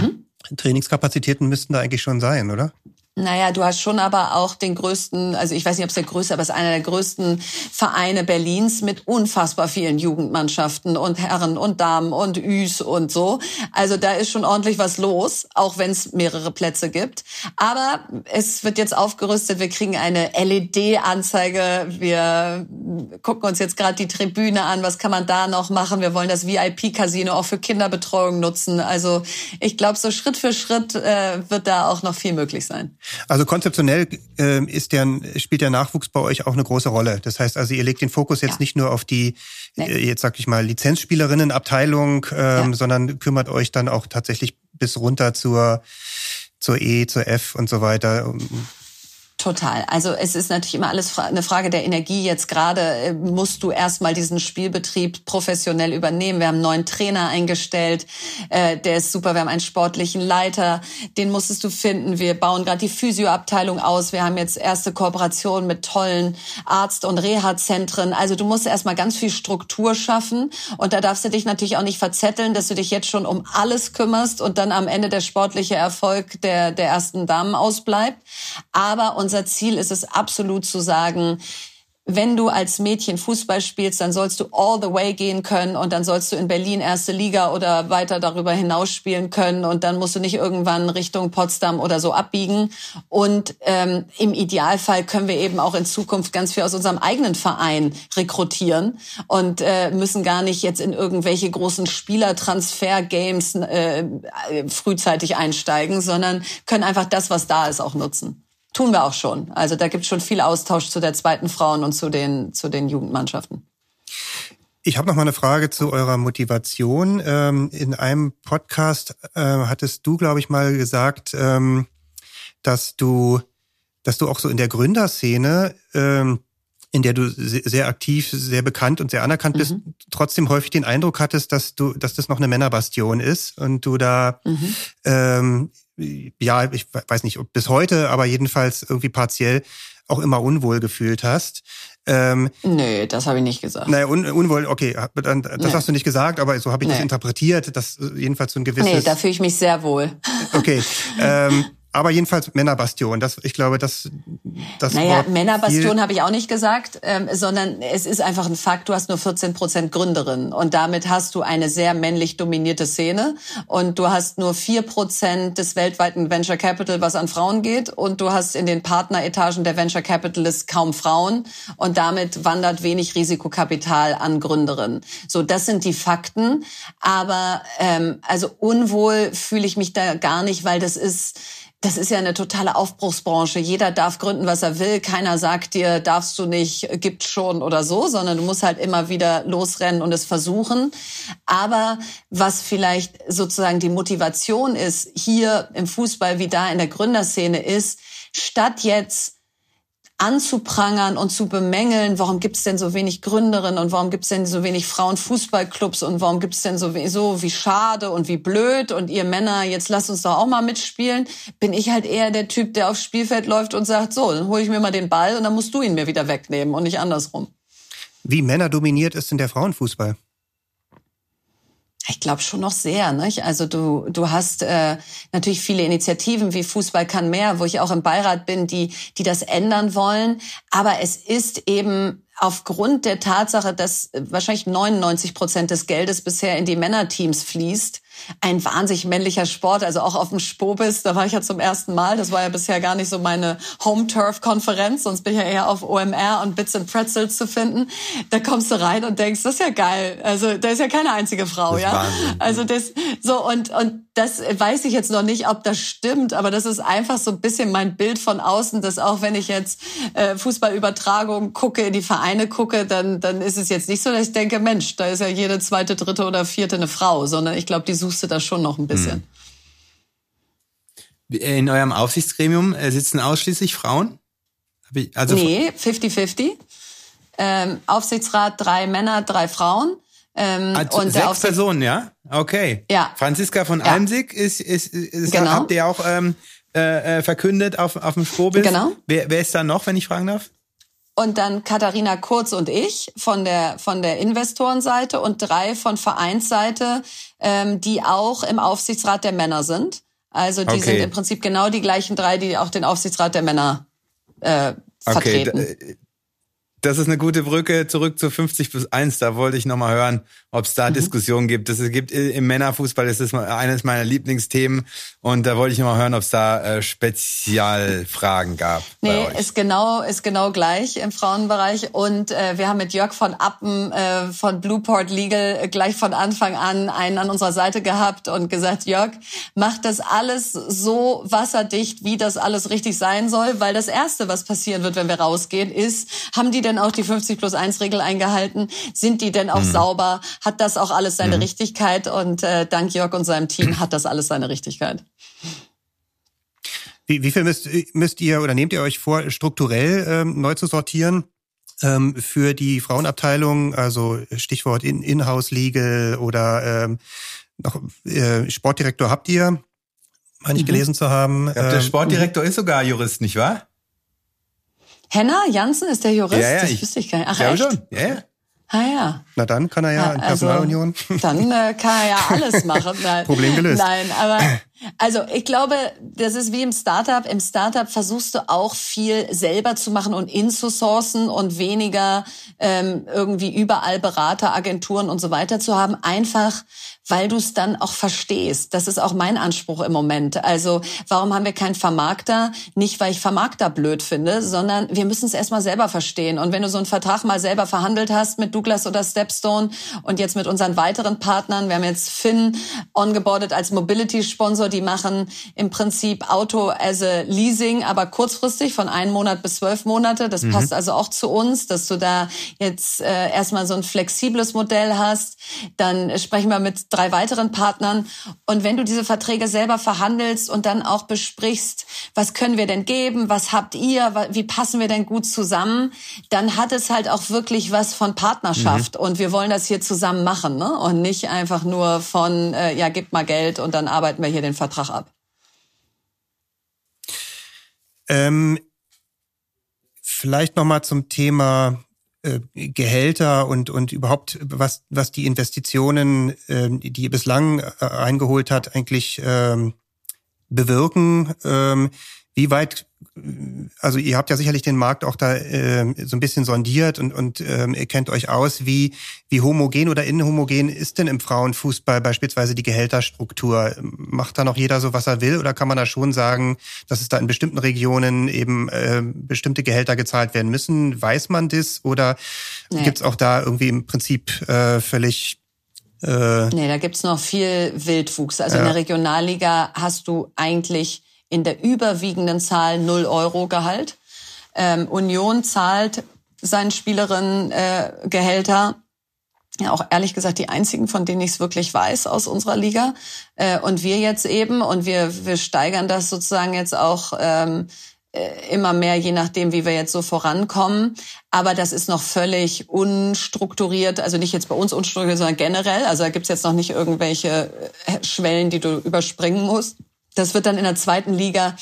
Mhm. Trainingskapazitäten müssten da eigentlich schon sein, oder? Naja, du hast schon aber auch den größten, also ich weiß nicht, ob es der größte, aber es ist einer der größten Vereine Berlins mit unfassbar vielen Jugendmannschaften und Herren und Damen und Üs und so. Also da ist schon ordentlich was los, auch wenn es mehrere Plätze gibt. Aber es wird jetzt aufgerüstet, wir kriegen eine LED-Anzeige, wir gucken uns jetzt gerade die Tribüne an, was kann man da noch machen? Wir wollen das VIP-Casino auch für Kinderbetreuung nutzen. Also ich glaube, so Schritt für Schritt äh, wird da auch noch viel möglich sein. Also konzeptionell ähm, ist der, spielt der Nachwuchs bei euch auch eine große Rolle. Das heißt also, ihr legt den Fokus jetzt Ja. nicht nur auf die, Nee. äh, jetzt sag ich mal, Lizenzspielerinnenabteilung, ähm, Ja. sondern kümmert euch dann auch tatsächlich bis runter zur, zur E, zur F und so weiter. Total. Also es ist natürlich immer alles eine Frage der Energie. Jetzt gerade äh, musst du erstmal diesen Spielbetrieb professionell übernehmen. Wir haben einen neuen Trainer eingestellt, äh, der ist super. Wir haben einen sportlichen Leiter, den musstest du finden. Wir bauen gerade die Physioabteilung aus. Wir haben jetzt erste Kooperationen mit tollen Arzt- und Reha-Zentren. Also du musst erstmal ganz viel Struktur schaffen und da darfst du dich natürlich auch nicht verzetteln, dass du dich jetzt schon um alles kümmerst und dann am Ende der sportliche Erfolg der, der ersten Damen ausbleibt. Aber unser Ziel ist es absolut zu sagen, wenn du als Mädchen Fußball spielst, dann sollst du all the way gehen können und dann sollst du in Berlin erste Liga oder weiter darüber hinaus spielen können und dann musst du nicht irgendwann Richtung Potsdam oder so abbiegen. Und ähm, im Idealfall können wir eben auch in Zukunft ganz viel aus unserem eigenen Verein rekrutieren und äh, müssen gar nicht jetzt in irgendwelche großen Spielertransfer-Games äh, frühzeitig einsteigen, sondern können einfach das, was da ist, auch nutzen. Tun wir auch schon. Also da gibt es schon viel Austausch zu der zweiten Frauen und zu den, zu den Jugendmannschaften. Ich habe noch mal eine Frage zu eurer Motivation. Ähm, in einem Podcast äh, hattest du, glaube ich, mal gesagt, ähm, dass du, dass du auch so in der Gründerszene, ähm, in der du se- sehr aktiv, sehr bekannt und sehr anerkannt bist, trotzdem häufig den Eindruck hattest, dass du, dass das noch eine Männerbastion ist und du da, ähm, ja, ich weiß nicht, ob bis heute, aber jedenfalls irgendwie partiell auch immer unwohl gefühlt hast. Ähm, Nö, das habe ich nicht gesagt. naja, un, unwohl, okay, das Nee. hast du nicht gesagt, aber so habe ich das Nee. interpretiert, dass äh, jedenfalls so ein gewisses. Nee, da fühle ich mich sehr wohl. okay, ähm, aber jedenfalls Männerbastion. Das, ich glaube, das, das Naja, Wort Männerbastion habe ich auch nicht gesagt, ähm, sondern es ist einfach ein Fakt, du hast nur 14 Prozent Gründerinnen und damit hast du eine sehr männlich dominierte Szene und du hast nur 4 Prozent des weltweiten Venture Capital, was an Frauen geht und du hast in den Partneretagen der Venture Capitalists kaum Frauen und damit wandert wenig Risikokapital an Gründerinnen. So, das sind die Fakten, aber ähm, also unwohl fühle ich mich da gar nicht, weil das ist das ist ja eine totale Aufbruchsbranche. Jeder darf gründen, was er will. Keiner sagt dir, darfst du nicht, gibt schon oder so, sondern du musst halt immer wieder losrennen und es versuchen. Aber was vielleicht sozusagen die Motivation ist, hier im Fußball wie da in der Gründerszene ist, statt jetzt anzuprangern und zu bemängeln, warum gibt es denn so wenig Gründerinnen und warum gibt es denn so wenig Frauenfußballclubs und warum gibt es denn so, we- so wie schade und wie blöd und ihr Männer, jetzt lasst uns doch auch mal mitspielen, bin ich halt eher der Typ, der aufs Spielfeld läuft und sagt, so, dann hole ich mir mal den Ball und dann musst du ihn mir wieder wegnehmen und nicht andersrum. Wie männerdominiert ist denn der Frauenfußball? Ich glaube schon noch sehr. Nicht? Also du, du hast äh, natürlich viele Initiativen wie Fußball kann mehr, wo ich auch im Beirat bin, die, die das ändern wollen. Aber es ist eben aufgrund der Tatsache, dass äh, wahrscheinlich 99 Prozent des Geldes bisher in die Männerteams fließt, ein wahnsinnig männlicher Sport, also auch auf dem Spobis, da war ich ja zum ersten Mal, das war ja bisher gar nicht so meine Home-Turf-Konferenz, sonst bin ich ja eher auf OMR und Bits and Pretzels zu finden. Da kommst du rein und denkst, das ist ja geil, also da ist ja keine einzige Frau, ja. Wahnsinn. Also das, so und, und das weiß ich jetzt noch nicht, ob das stimmt, aber das ist einfach so ein bisschen mein Bild von außen, dass auch wenn ich jetzt äh, Fußballübertragung gucke, in die Vereine gucke, dann, dann ist es jetzt nicht so, dass ich denke, Mensch, da ist ja jede zweite, dritte oder vierte eine Frau, sondern ich glaube, die suchst du da schon noch ein bisschen. In eurem Aufsichtsgremium äh, sitzen ausschließlich Frauen? Also nee, 50-50. Ähm, Aufsichtsrat, drei Männer, drei Frauen. Ähm, also und sechs Personen, ja? Okay. Ja. Franziska von Ja. Almsig ist, ist, ist Genau. habt ihr auch ähm, äh, äh, verkündet auf, auf dem Spobis. Genau. Wer, wer ist da noch, wenn ich fragen darf? Und dann Katharina Kurz und ich von der, von der Investorenseite und drei von Vereinsseite, ähm, die auch im Aufsichtsrat der Männer sind. Also die Okay. sind im Prinzip genau die gleichen drei, die auch den Aufsichtsrat der Männer äh, Okay, vertreten. äh, das ist eine gute Brücke zurück zu 50 plus 1. Da wollte ich nochmal hören, ob es da Mhm. Diskussionen gibt. Das es gibt im Männerfußball, das ist eines meiner Lieblingsthemen. Und da wollte ich nochmal hören, ob es da äh, Spezialfragen gab. bei Nee, euch. ist genau, ist genau gleich im Frauenbereich. Und äh, wir haben mit Jörg von Appen äh, von Blueport Legal äh, gleich von Anfang an einen an unserer Seite gehabt und gesagt, Jörg, mach das alles so wasserdicht, wie das alles richtig sein soll, weil das Erste, was passieren wird, wenn wir rausgehen, ist, haben die denn auch die 50 plus 1 Regel eingehalten? Sind die denn auch sauber? Hat das auch alles seine Richtigkeit? Und äh, dank Jörg und seinem Team hat das alles seine Richtigkeit. Wie, wie viel müsst, müsst ihr oder nehmt ihr euch vor, strukturell ähm, neu zu sortieren? Ähm, für die Frauenabteilung, also Stichwort in- Inhouse-Legal oder ähm, noch äh, Sportdirektor habt ihr, meine ich gelesen zu haben. Ja, der Ähm, Sportdirektor ist sogar Jurist, nicht wahr? Henna Jansen ist der Jurist? Ja, ja, das ich- wüsste ich gar nicht. Ach, ja, echt? schon. Ja, ja. Ah ja. Na dann kann er ja in Also, Personalunion. Dann äh, kann er ja alles machen. Nein. Problem gelöst. Nein, aber also ich glaube, das ist wie im Startup. Im Startup versuchst du auch viel selber zu machen und inzusourcen und weniger ähm, irgendwie überall Berater, Agenturen und so weiter zu haben. Einfach, weil du es dann auch verstehst. Das ist auch mein Anspruch im Moment. Also warum haben wir keinen Vermarkter? Nicht, weil ich Vermarkter blöd finde, sondern wir müssen es erstmal selber verstehen. Und wenn du so einen Vertrag mal selber verhandelt hast mit Douglas oder Stepstone und jetzt mit unseren weiteren Partnern, wir haben jetzt Finn ongeboardet als Mobility-Sponsor, die machen im Prinzip Auto as a Leasing, aber kurzfristig von einem Monat bis zwölf Monate. Das passt also auch zu uns, dass du da jetzt äh, erstmal so ein flexibles Modell hast. Dann sprechen wir mit drei weiteren Partnern. Und wenn du diese Verträge selber verhandelst und dann auch besprichst, was können wir denn geben, was habt ihr, wie passen wir denn gut zusammen, dann hat es halt auch wirklich was von Partnerschaft. Und wir wollen das hier zusammen machen ne? und nicht einfach nur von, äh, ja, gib mal Geld und dann arbeiten wir hier den Vertrag ab. Ähm, vielleicht noch mal zum Thema äh, Gehälter und und überhaupt was was die Investitionen, ähm, die ihr bislang äh, eingeholt hat, eigentlich ähm, bewirken. Ähm, wie weit, also ihr habt ja sicherlich den Markt auch da ähm, so ein bisschen sondiert und, und ähm, ihr kennt euch aus, wie, wie homogen oder inhomogen ist denn im Frauenfußball beispielsweise die Gehälterstruktur? Macht da noch jeder so, was er will oder kann man da schon sagen, dass es da in bestimmten Regionen eben äh, bestimmte Gehälter gezahlt werden müssen? Weiß man das oder Nee. gibt's auch da irgendwie im Prinzip äh, völlig äh, Nee, da gibt's noch viel Wildwuchs. Also in Ja. der Regionalliga hast du eigentlich in der überwiegenden Zahl 0 Euro Gehalt. Ähm, Union zahlt seinen Spielerinnen äh, Gehälter. Ja, auch ehrlich gesagt die einzigen, von denen ich es wirklich weiß aus unserer Liga. Äh, und wir jetzt eben, und wir, wir steigern das sozusagen jetzt auch ähm, äh, immer mehr, je nachdem, wie wir jetzt so vorankommen. Aber das ist noch völlig unstrukturiert, also nicht jetzt bei uns unstrukturiert, sondern generell. Also da gibt's jetzt noch nicht irgendwelche äh, Schwellen, die du überspringen musst. Das wird dann in der zweiten Liga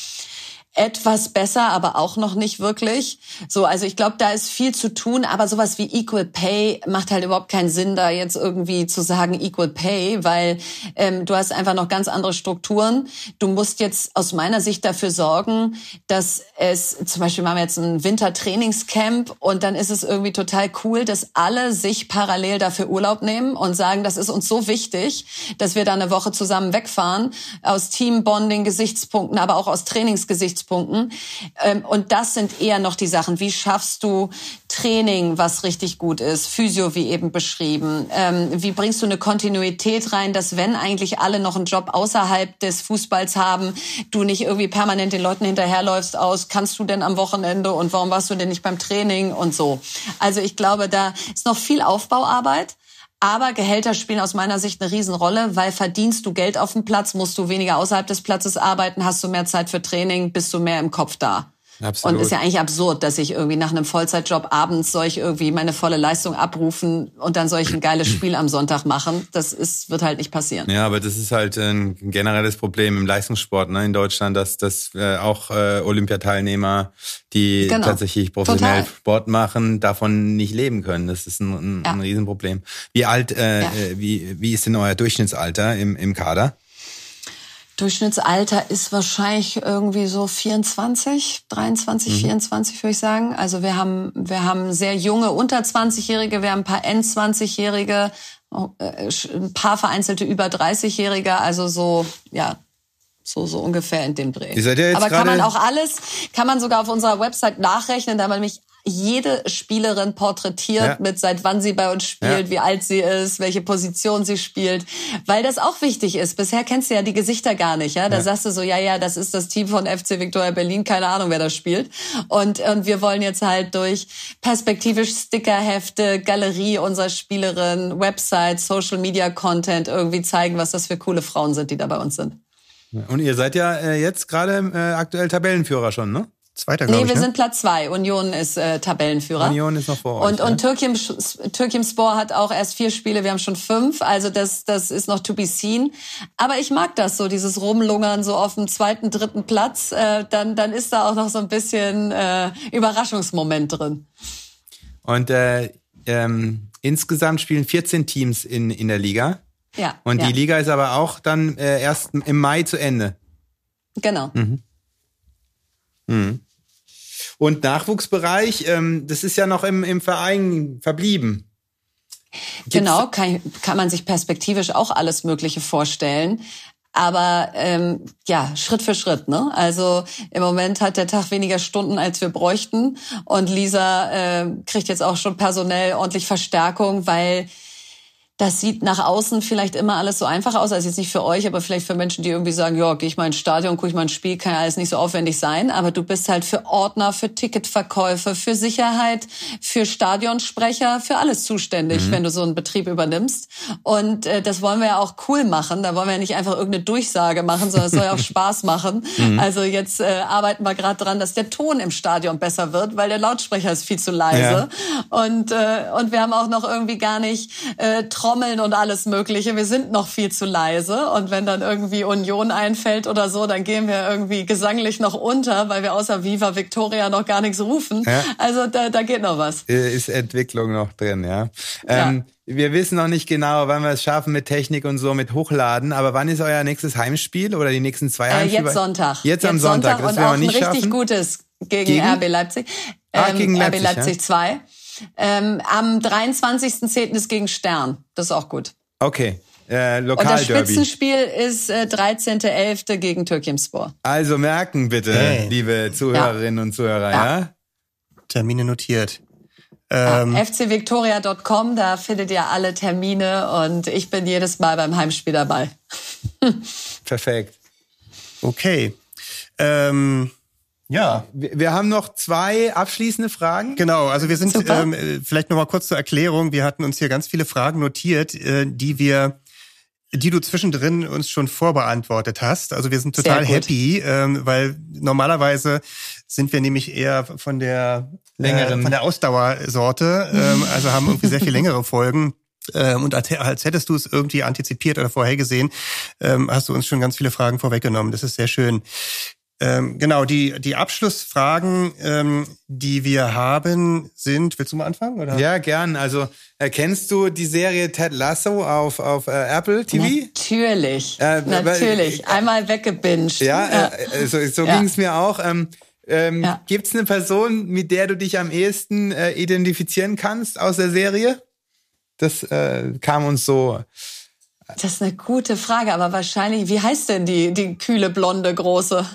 etwas besser, aber auch noch nicht wirklich. So, also ich glaube, da ist viel zu tun, aber sowas wie Equal Pay macht halt überhaupt keinen Sinn, da jetzt irgendwie zu sagen Equal Pay, weil ähm, du hast einfach noch ganz andere Strukturen. Du musst jetzt aus meiner Sicht dafür sorgen, dass es, zum Beispiel machen wir jetzt ein Wintertrainingscamp und dann ist es irgendwie total cool, dass alle sich parallel dafür Urlaub nehmen und sagen, das ist uns so wichtig, dass wir da eine Woche zusammen wegfahren, aus Teambonding-Gesichtspunkten, aber auch aus Trainingsgesichtspunkten. Ähm, Und das sind eher noch die Sachen. Wie schaffst du Training, was richtig gut ist? Physio, wie eben beschrieben. Ähm, Wie bringst du eine Kontinuität rein, dass wenn eigentlich alle noch einen Job außerhalb des Fußballs haben, du nicht irgendwie permanent den Leuten hinterherläufst aus, kannst du denn am Wochenende und warum warst du denn nicht beim Training und so. Also ich glaube, da ist noch viel Aufbauarbeit. Aber Gehälter spielen aus meiner Sicht eine Riesenrolle, weil verdienst du Geld auf dem Platz, musst du weniger außerhalb des Platzes arbeiten, hast du mehr Zeit für Training, bist du mehr im Kopf da. Absolut. Und ist ja eigentlich absurd, dass ich irgendwie nach einem Vollzeitjob abends soll ich irgendwie meine volle Leistung abrufen und dann soll ich ein geiles Spiel am Sonntag machen. Das ist, wird halt nicht passieren. Ja, aber das ist halt ein generelles Problem im Leistungssport ne, in Deutschland, dass, dass äh, auch äh, Olympiateilnehmer, die Genau. tatsächlich professionell Total. Sport machen, davon nicht leben können. Das ist ein, ein, Ja. ein Riesenproblem. Wie alt, äh, Ja. äh, wie, wie ist denn euer Durchschnittsalter im, im Kader? Durchschnittsalter ist wahrscheinlich irgendwie so 24, 23, 24 würde ich sagen. Also wir haben, wir haben sehr junge unter 20-Jährige, wir haben ein paar End-20-Jährige, oh, äh, ein paar vereinzelte über 30-Jährige, also so, ja, so, so ungefähr in dem Dreh. Ihr seid ja jetzt Aber kann man auch alles, kann man sogar auf unserer Website nachrechnen, da man nämlich jede Spielerin porträtiert Ja. mit seit wann sie bei uns spielt, Ja. wie alt sie ist, welche Position sie spielt, weil das auch wichtig ist. Bisher kennst du ja die Gesichter gar nicht, ja? Da Ja. sagst du so, ja, ja, das ist das Team von FC Victoria Berlin, keine Ahnung, wer das spielt. Und, und wir wollen jetzt halt durch perspektivisch Stickerhefte, Galerie unserer Spielerin, Website, Social Media Content irgendwie zeigen, was das für coole Frauen sind, die da bei uns sind. Und ihr seid ja äh, jetzt gerade äh, aktuell Tabellenführer schon, ne? Zweiter, Nee, ich. wir ne? sind Platz zwei. Union ist äh, Tabellenführer. Union ist noch vor Und, euch. und ja? Türkim, Türkimspor hat auch erst vier Spiele, wir haben schon fünf. Also das, das ist noch to be seen. Aber ich mag das so, dieses Rumlungern so auf dem zweiten, dritten Platz. Äh, dann, dann ist da auch noch so ein bisschen äh, Überraschungsmoment drin. Und äh, ähm, insgesamt spielen 14 Teams in, in der Liga. Ja. Und ja, die Liga ist aber auch dann äh, erst im Mai zu Ende. Genau. Mhm. Und Nachwuchsbereich, ähm, das ist ja noch im, im Verein verblieben. Gibt's- Genau, kann, kann man sich perspektivisch auch alles Mögliche vorstellen. Aber ähm, ja, Schritt für Schritt. Ne? Also im Moment hat der Tag weniger Stunden, als wir bräuchten. Und Lisa äh, kriegt jetzt auch schon personell ordentlich Verstärkung, weil das sieht nach außen vielleicht immer alles so einfach aus, also jetzt nicht für euch, aber vielleicht für Menschen, die irgendwie sagen, ja, gehe ich mal ins Stadion, gucke ich mal ein Spiel, kann ja alles nicht so aufwendig sein, aber du bist halt für Ordner, für Ticketverkäufe, für Sicherheit, für Stadionsprecher, für alles zuständig, wenn du so einen Betrieb übernimmst. Und äh, das wollen wir ja auch cool machen, da wollen wir ja nicht einfach irgendeine Durchsage machen, sondern es soll ja auch Spaß machen. Also jetzt äh, arbeiten wir gerade dran, dass der Ton im Stadion besser wird, weil der Lautsprecher ist viel zu leise. Und, äh, und wir haben auch noch irgendwie gar nicht äh, Trommeln und alles Mögliche. Wir sind noch viel zu leise. Und wenn dann irgendwie Union einfällt oder so, dann gehen wir irgendwie gesanglich noch unter, weil wir außer Viva Victoria noch gar nichts rufen. Ja. Also da, da geht noch was. Äh, Ist Entwicklung noch drin, ja. Ähm, Wir wissen noch nicht genau, wann wir es schaffen mit Technik und so, mit Hochladen. Aber wann ist euer nächstes Heimspiel oder die nächsten zwei Äh, Heimspiele? jetzt Sonntag. Jetzt, am Sonntag. Das und werden wir ein nicht richtig schaffen. gutes gegen, Gegen? RB Leipzig. Ah, gegen RB Leipzig, Leipzig 2. Ähm, am 23.10. ist gegen Stern. Das ist auch gut. Okay. Äh, Und das. Spitzenspiel ist äh, 13.11. gegen Türkimspor. Also merken bitte, Hey. liebe Zuhörerinnen und Zuhörer, Ja. ja? Termine notiert. Ja, Ähm, fcvictoria.com, da findet ihr alle Termine und ich bin jedes Mal beim Heimspiel dabei. Perfekt. okay. Ähm, ja, Wir, wir haben noch zwei abschließende Fragen. Genau, also wir sind Super. ähm, äh, vielleicht noch mal kurz zur Erklärung. Wir hatten uns hier ganz viele Fragen notiert, äh, die wir, die du zwischendrin uns schon vorbeantwortet hast. Also wir sind total happy, ähm, weil normalerweise sind wir nämlich eher von der Längeren. äh, von der Ausdauersorte, ähm, also haben irgendwie sehr viel längere Folgen. Ähm, und als, als hättest du es irgendwie antizipiert oder vorhergesehen, ähm, hast du uns schon ganz viele Fragen vorweggenommen. Das ist sehr schön. Ähm, genau, die, die Abschlussfragen, ähm, die wir haben, sind, willst du mal anfangen? Oder? Ja, gern. Also, äh, kennst du die Serie Ted Lasso auf, auf äh, Apple TV? Natürlich, Äh, natürlich. Einmal weggebinged. Ja, äh, äh, so, so Ja. ging es mir auch. Ähm, ähm, Ja. Gibt's eine Person, mit der du dich am ehesten äh, identifizieren kannst aus der Serie? Das äh, kam uns so. Das ist eine gute Frage, aber wahrscheinlich, wie heißt denn die, die kühle, blonde, große?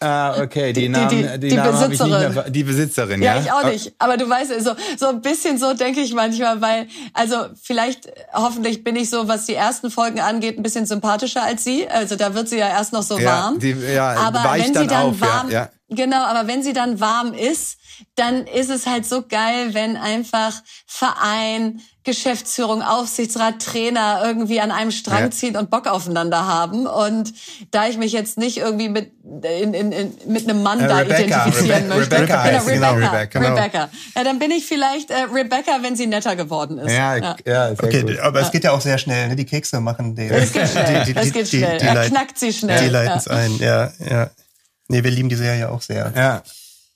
Ah, okay, die, Die- Namen, die- die, die Namen Besitzerin. mehr. Die Besitzerin, Ja, ja. ich auch nicht. Aber du weißt, so, so ein bisschen so denke ich manchmal, weil, also vielleicht, hoffentlich bin ich so, was die ersten Folgen angeht, ein bisschen sympathischer als sie. Also da wird sie ja erst noch so Ja, warm. die- ja, Aber wenn dann sie dann auf, ja, warm, ja. genau, aber wenn sie dann warm ist, dann ist es halt so geil, wenn einfach Verein, Geschäftsführung, Aufsichtsrat, Trainer irgendwie an einem Strang ja. ziehen und Bock aufeinander haben. Und da ich mich jetzt nicht irgendwie mit, in, in, in, mit einem Mann äh, da Rebecca, identifizieren Rebe möchte. Rebecca, genau, heißt Rebecca, genau, Rebecca, genau. Rebecca. Ja, dann bin ich vielleicht äh, Rebecca, wenn sie netter geworden ist. Ja, ja. ja okay, gut. aber es geht ja auch sehr schnell. Ne? Die Kekse machen den. Es geht schnell. Die, die, die, geht schnell. Die, die, er knackt sie schnell. Die leiten es ein. Ja, ja. Nee, wir lieben die Serie auch sehr. Ja.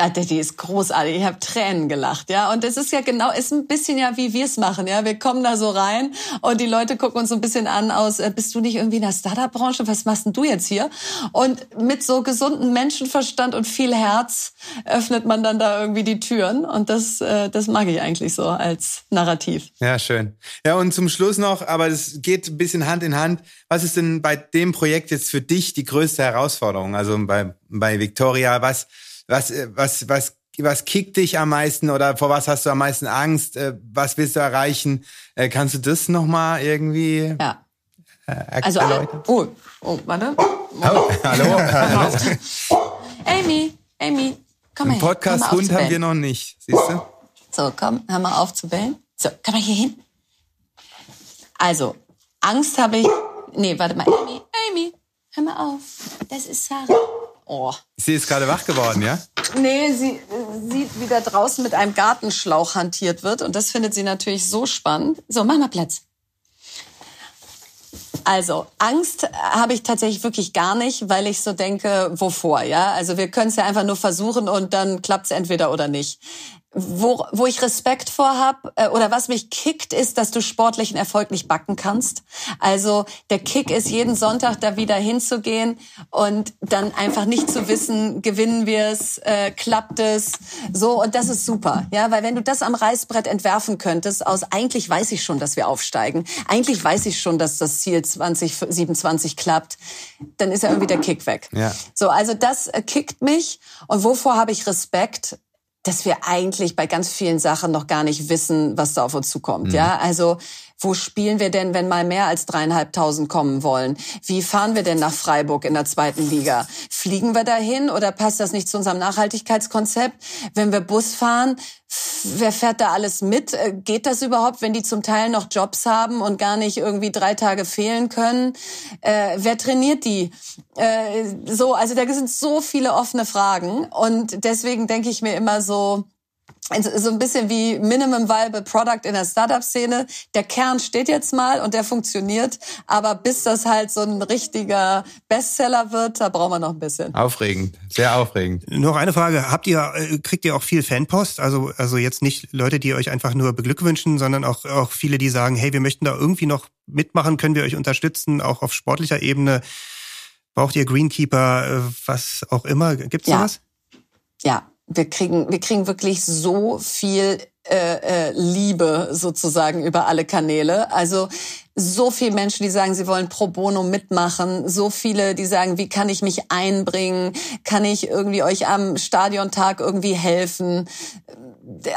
Ah, die ist großartig. Ich habe Tränen gelacht, ja. Und es ist ja genau, ist ein bisschen ja, wie wir es machen, ja. Wir kommen da so rein und die Leute gucken uns so ein bisschen an aus, äh, bist du nicht irgendwie in der Startup-Branche? Was machst denn du jetzt hier? Und mit so gesundem Menschenverstand und viel Herz öffnet man dann da irgendwie die Türen. Und das, äh, das mag ich eigentlich so als Narrativ. Ja, schön. Ja, und zum Schluss noch, aber das geht ein bisschen Hand in Hand. Was ist denn bei dem Projekt jetzt für dich die größte Herausforderung? Also bei, bei Victoria, was, was, äh, was, was, was kickt dich am meisten oder vor was hast du am meisten Angst? Äh, was willst du erreichen? Äh, kannst du das nochmal irgendwie? Ja. Also, oh, oh, warte. Oh, hallo. hallo. Amy, Amy, komm her. Podcast Hund haben wir noch nicht, siehst du? So, komm, hör mal auf zu bellen. So, komm mal hier hin. Also, Angst habe ich. Nee, warte mal, Amy, Amy, hör mal auf. Das ist Sarah. Oh. Sie ist gerade wach geworden, ja? Nee, sie sieht, wie da draußen mit einem Gartenschlauch hantiert wird. Und das findet sie natürlich so spannend. So, mach mal Platz. Also Angst habe ich tatsächlich wirklich gar nicht, weil ich so denke, wovor, ja? Also wir können es ja einfach nur versuchen und dann klappt es entweder oder nicht wo, wo ich Respekt vor hab äh, oder was mich kickt, ist, dass du sportlichen Erfolg nicht backen kannst. Also der Kick ist jeden Sonntag da wieder hinzugehen und dann einfach nicht zu wissen, gewinnen wir es, äh, klappt es, so und das ist super, ja, weil wenn du das am Reißbrett entwerfen könntest, aus eigentlich weiß ich schon, dass wir aufsteigen, eigentlich weiß ich schon, dass das Ziel 2027 klappt, dann ist ja irgendwie der Kick weg. Ja. So, also das äh, kickt mich und wovor habe ich Respekt? Dass wir eigentlich bei ganz vielen Sachen noch gar nicht wissen, was da auf uns zukommt. Mhm. Ja, also wo spielen wir denn, wenn mal mehr als dreieinhalbtausend kommen wollen? Wie fahren wir denn nach Freiburg in der zweiten Liga? Fliegen wir dahin oder passt das nicht zu unserem Nachhaltigkeitskonzept? Wenn wir Bus fahren, wer fährt da alles mit? Äh, geht das überhaupt, wenn die zum Teil noch Jobs haben und gar nicht irgendwie drei Tage fehlen können? Äh, wer trainiert die? Äh, so, also da sind so viele offene Fragen und deswegen denke ich mir immer so, so ein bisschen wie Minimum Viable Product in der Startup-Szene. Der Kern steht jetzt mal und der funktioniert, aber bis das halt so ein richtiger Bestseller wird, da brauchen wir noch ein bisschen. Aufregend, sehr aufregend. Noch eine Frage: Habt ihr äh, kriegt ihr auch viel Fanpost? Also also jetzt nicht Leute, die euch einfach nur beglückwünschen, sondern auch auch viele, die sagen, hey, wir möchten da irgendwie noch mitmachen, können wir euch unterstützen, auch auf sportlicher Ebene. Braucht ihr Greenkeeper, äh, was auch immer? Gibt's ja. sowas? Ja, wir kriegen, wir kriegen wirklich so viel äh, äh, Liebe sozusagen über alle Kanäle. Also so viele Menschen, die sagen, sie wollen pro bono mitmachen, so viele, die sagen, wie kann ich mich einbringen, kann ich irgendwie euch am Stadiontag irgendwie helfen,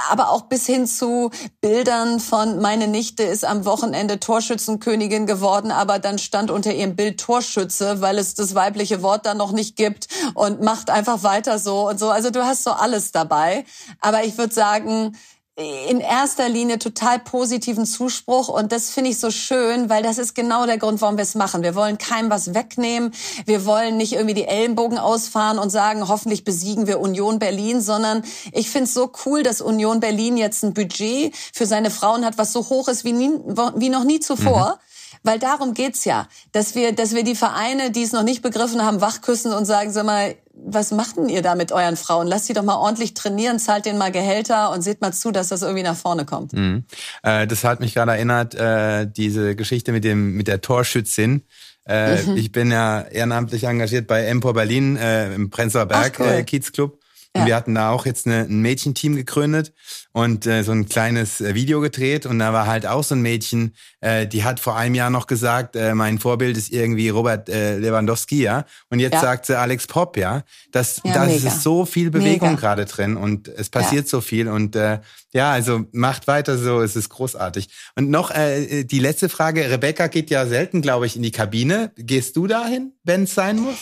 aber auch bis hin zu Bildern von meine Nichte ist am Wochenende Torschützenkönigin geworden, aber dann stand unter ihrem Bild Torschütze, weil es das weibliche Wort dann noch nicht gibt und macht einfach weiter so und so. Also du hast so alles dabei, aber ich würde sagen, in erster Linie total positiven Zuspruch und das finde ich so schön, weil das ist genau der Grund, warum wir es machen. Wir wollen keinem was wegnehmen, wir wollen nicht irgendwie die Ellenbogen ausfahren und sagen, hoffentlich besiegen wir Union Berlin, sondern ich finde es so cool, dass Union Berlin jetzt ein Budget für seine Frauen hat, was so hoch ist wie, nie, wie noch nie zuvor. Mhm. Weil darum geht's ja, dass wir, dass wir die Vereine, die es noch nicht begriffen haben, wachküssen und sagen, sag mal, was macht denn ihr da mit euren Frauen? Lasst sie doch mal ordentlich trainieren, zahlt denen mal Gehälter und seht mal zu, dass das irgendwie nach vorne kommt. Mhm. Äh, das hat mich gerade erinnert, äh, diese Geschichte mit dem mit der Torschützin. Äh, mhm. Ich bin ja ehrenamtlich engagiert bei Empor Berlin äh, im Prenzlauer Berg cool. äh, Kiezclub. Und ja. wir hatten da auch jetzt eine, ein Mädchenteam gegründet und äh, so ein kleines äh, Video gedreht. Und da war halt auch so ein Mädchen, äh, die hat vor einem Jahr noch gesagt, äh, mein Vorbild ist irgendwie Robert äh, Lewandowski, ja. Und jetzt ja. sagt sie Alex Pop, ja. Das, ja, da ist so viel Bewegung gerade drin und es passiert ja. so viel. Und äh, ja, also macht weiter so, es ist großartig. Und noch äh, die letzte Frage, Rebecca geht ja selten, glaube ich, in die Kabine. Gehst du dahin, wenn es sein muss?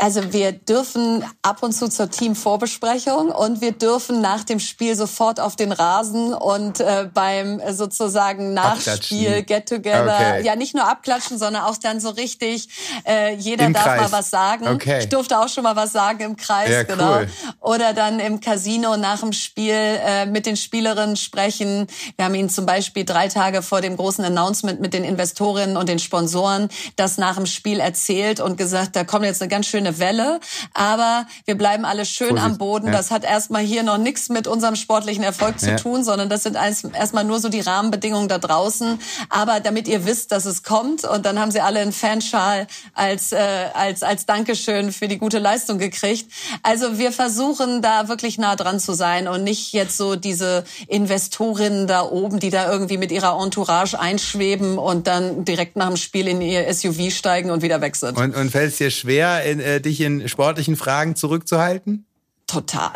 Also wir dürfen ab und zu zur Teamvorbesprechung und wir dürfen nach dem Spiel sofort auf den Rasen und äh, beim sozusagen Nachspiel, Get Together, okay. ja nicht nur abklatschen, sondern auch dann so richtig, äh, jeder Im darf Kreis. mal was sagen. Okay. Ich durfte auch schon mal was sagen im Kreis, ja, genau. Cool. Oder dann im Casino nach dem Spiel äh, mit den Spielerinnen sprechen. Wir haben ihnen zum Beispiel drei Tage vor dem großen Announcement mit den Investorinnen und den Sponsoren das nach dem Spiel erzählt und gesagt, da kommt jetzt eine ganz ganz schöne Welle, aber wir bleiben alle schön Vorsicht. am Boden. Ja. Das hat erstmal hier noch nichts mit unserem sportlichen Erfolg zu ja. tun, sondern das sind erstmal nur so die Rahmenbedingungen da draußen. Aber damit ihr wisst, dass es kommt und dann haben sie alle einen Fanschal als, äh, als, als Dankeschön für die gute Leistung gekriegt. Also wir versuchen da wirklich nah dran zu sein und nicht jetzt so diese Investorinnen da oben, die da irgendwie mit ihrer Entourage einschweben und dann direkt nach dem Spiel in ihr SUV steigen und wieder weg sind. Und, und fällt es dir schwer, in, äh, dich in sportlichen Fragen zurückzuhalten? Total,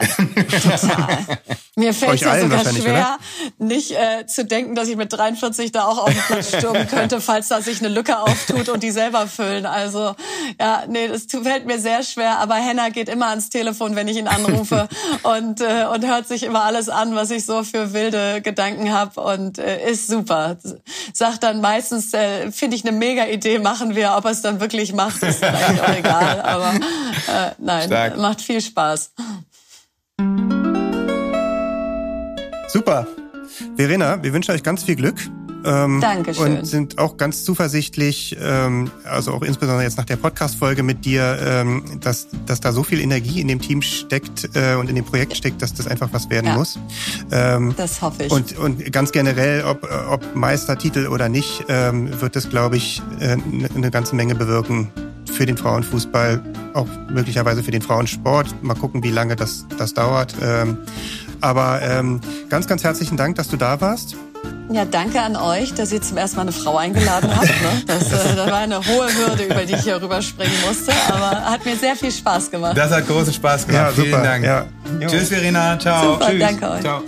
total. Mir fällt es ja sogar schwer, oder? nicht äh, zu denken, dass ich mit 43 da auch auf den Platz stürmen könnte, falls da sich eine Lücke auftut und die selber füllen. Also ja, nee, das fällt mir sehr schwer. Aber Henna geht immer ans Telefon, wenn ich ihn anrufe und äh, und hört sich immer alles an, was ich so für wilde Gedanken habe und äh, ist super. Sagt dann meistens, äh, finde ich eine mega Idee, machen wir. Ob er es dann wirklich macht, ist eigentlich auch egal. Aber äh, nein, Stark. macht viel Spaß. Super. Verena, wir wünschen euch ganz viel Glück. Ähm, Dankeschön. Und sind auch ganz zuversichtlich, ähm, also auch insbesondere jetzt nach der Podcast-Folge mit dir, ähm, dass, dass da so viel Energie in dem Team steckt äh, und in dem Projekt steckt, dass das einfach was werden ja. muss. Ähm, das hoffe ich. Und, und ganz generell, ob, ob Meistertitel oder nicht, ähm, wird das, glaube ich, äh, eine ganze Menge bewirken für den Frauenfußball, auch möglicherweise für den Frauensport. Mal gucken, wie lange das, das dauert. Ähm, aber ähm, ganz, ganz herzlichen Dank, dass du da warst. Ja, danke an euch, dass ihr zum ersten Mal eine Frau eingeladen habt. Ne? Das, äh, das war eine hohe Hürde, über die ich hier rüberspringen musste, aber hat mir sehr viel Spaß gemacht. Das hat großen Spaß gemacht. Ja, Vielen Dank. Ja. Tschüss, Verena. Ciao. Super, Tschüss. danke euch. Ciao.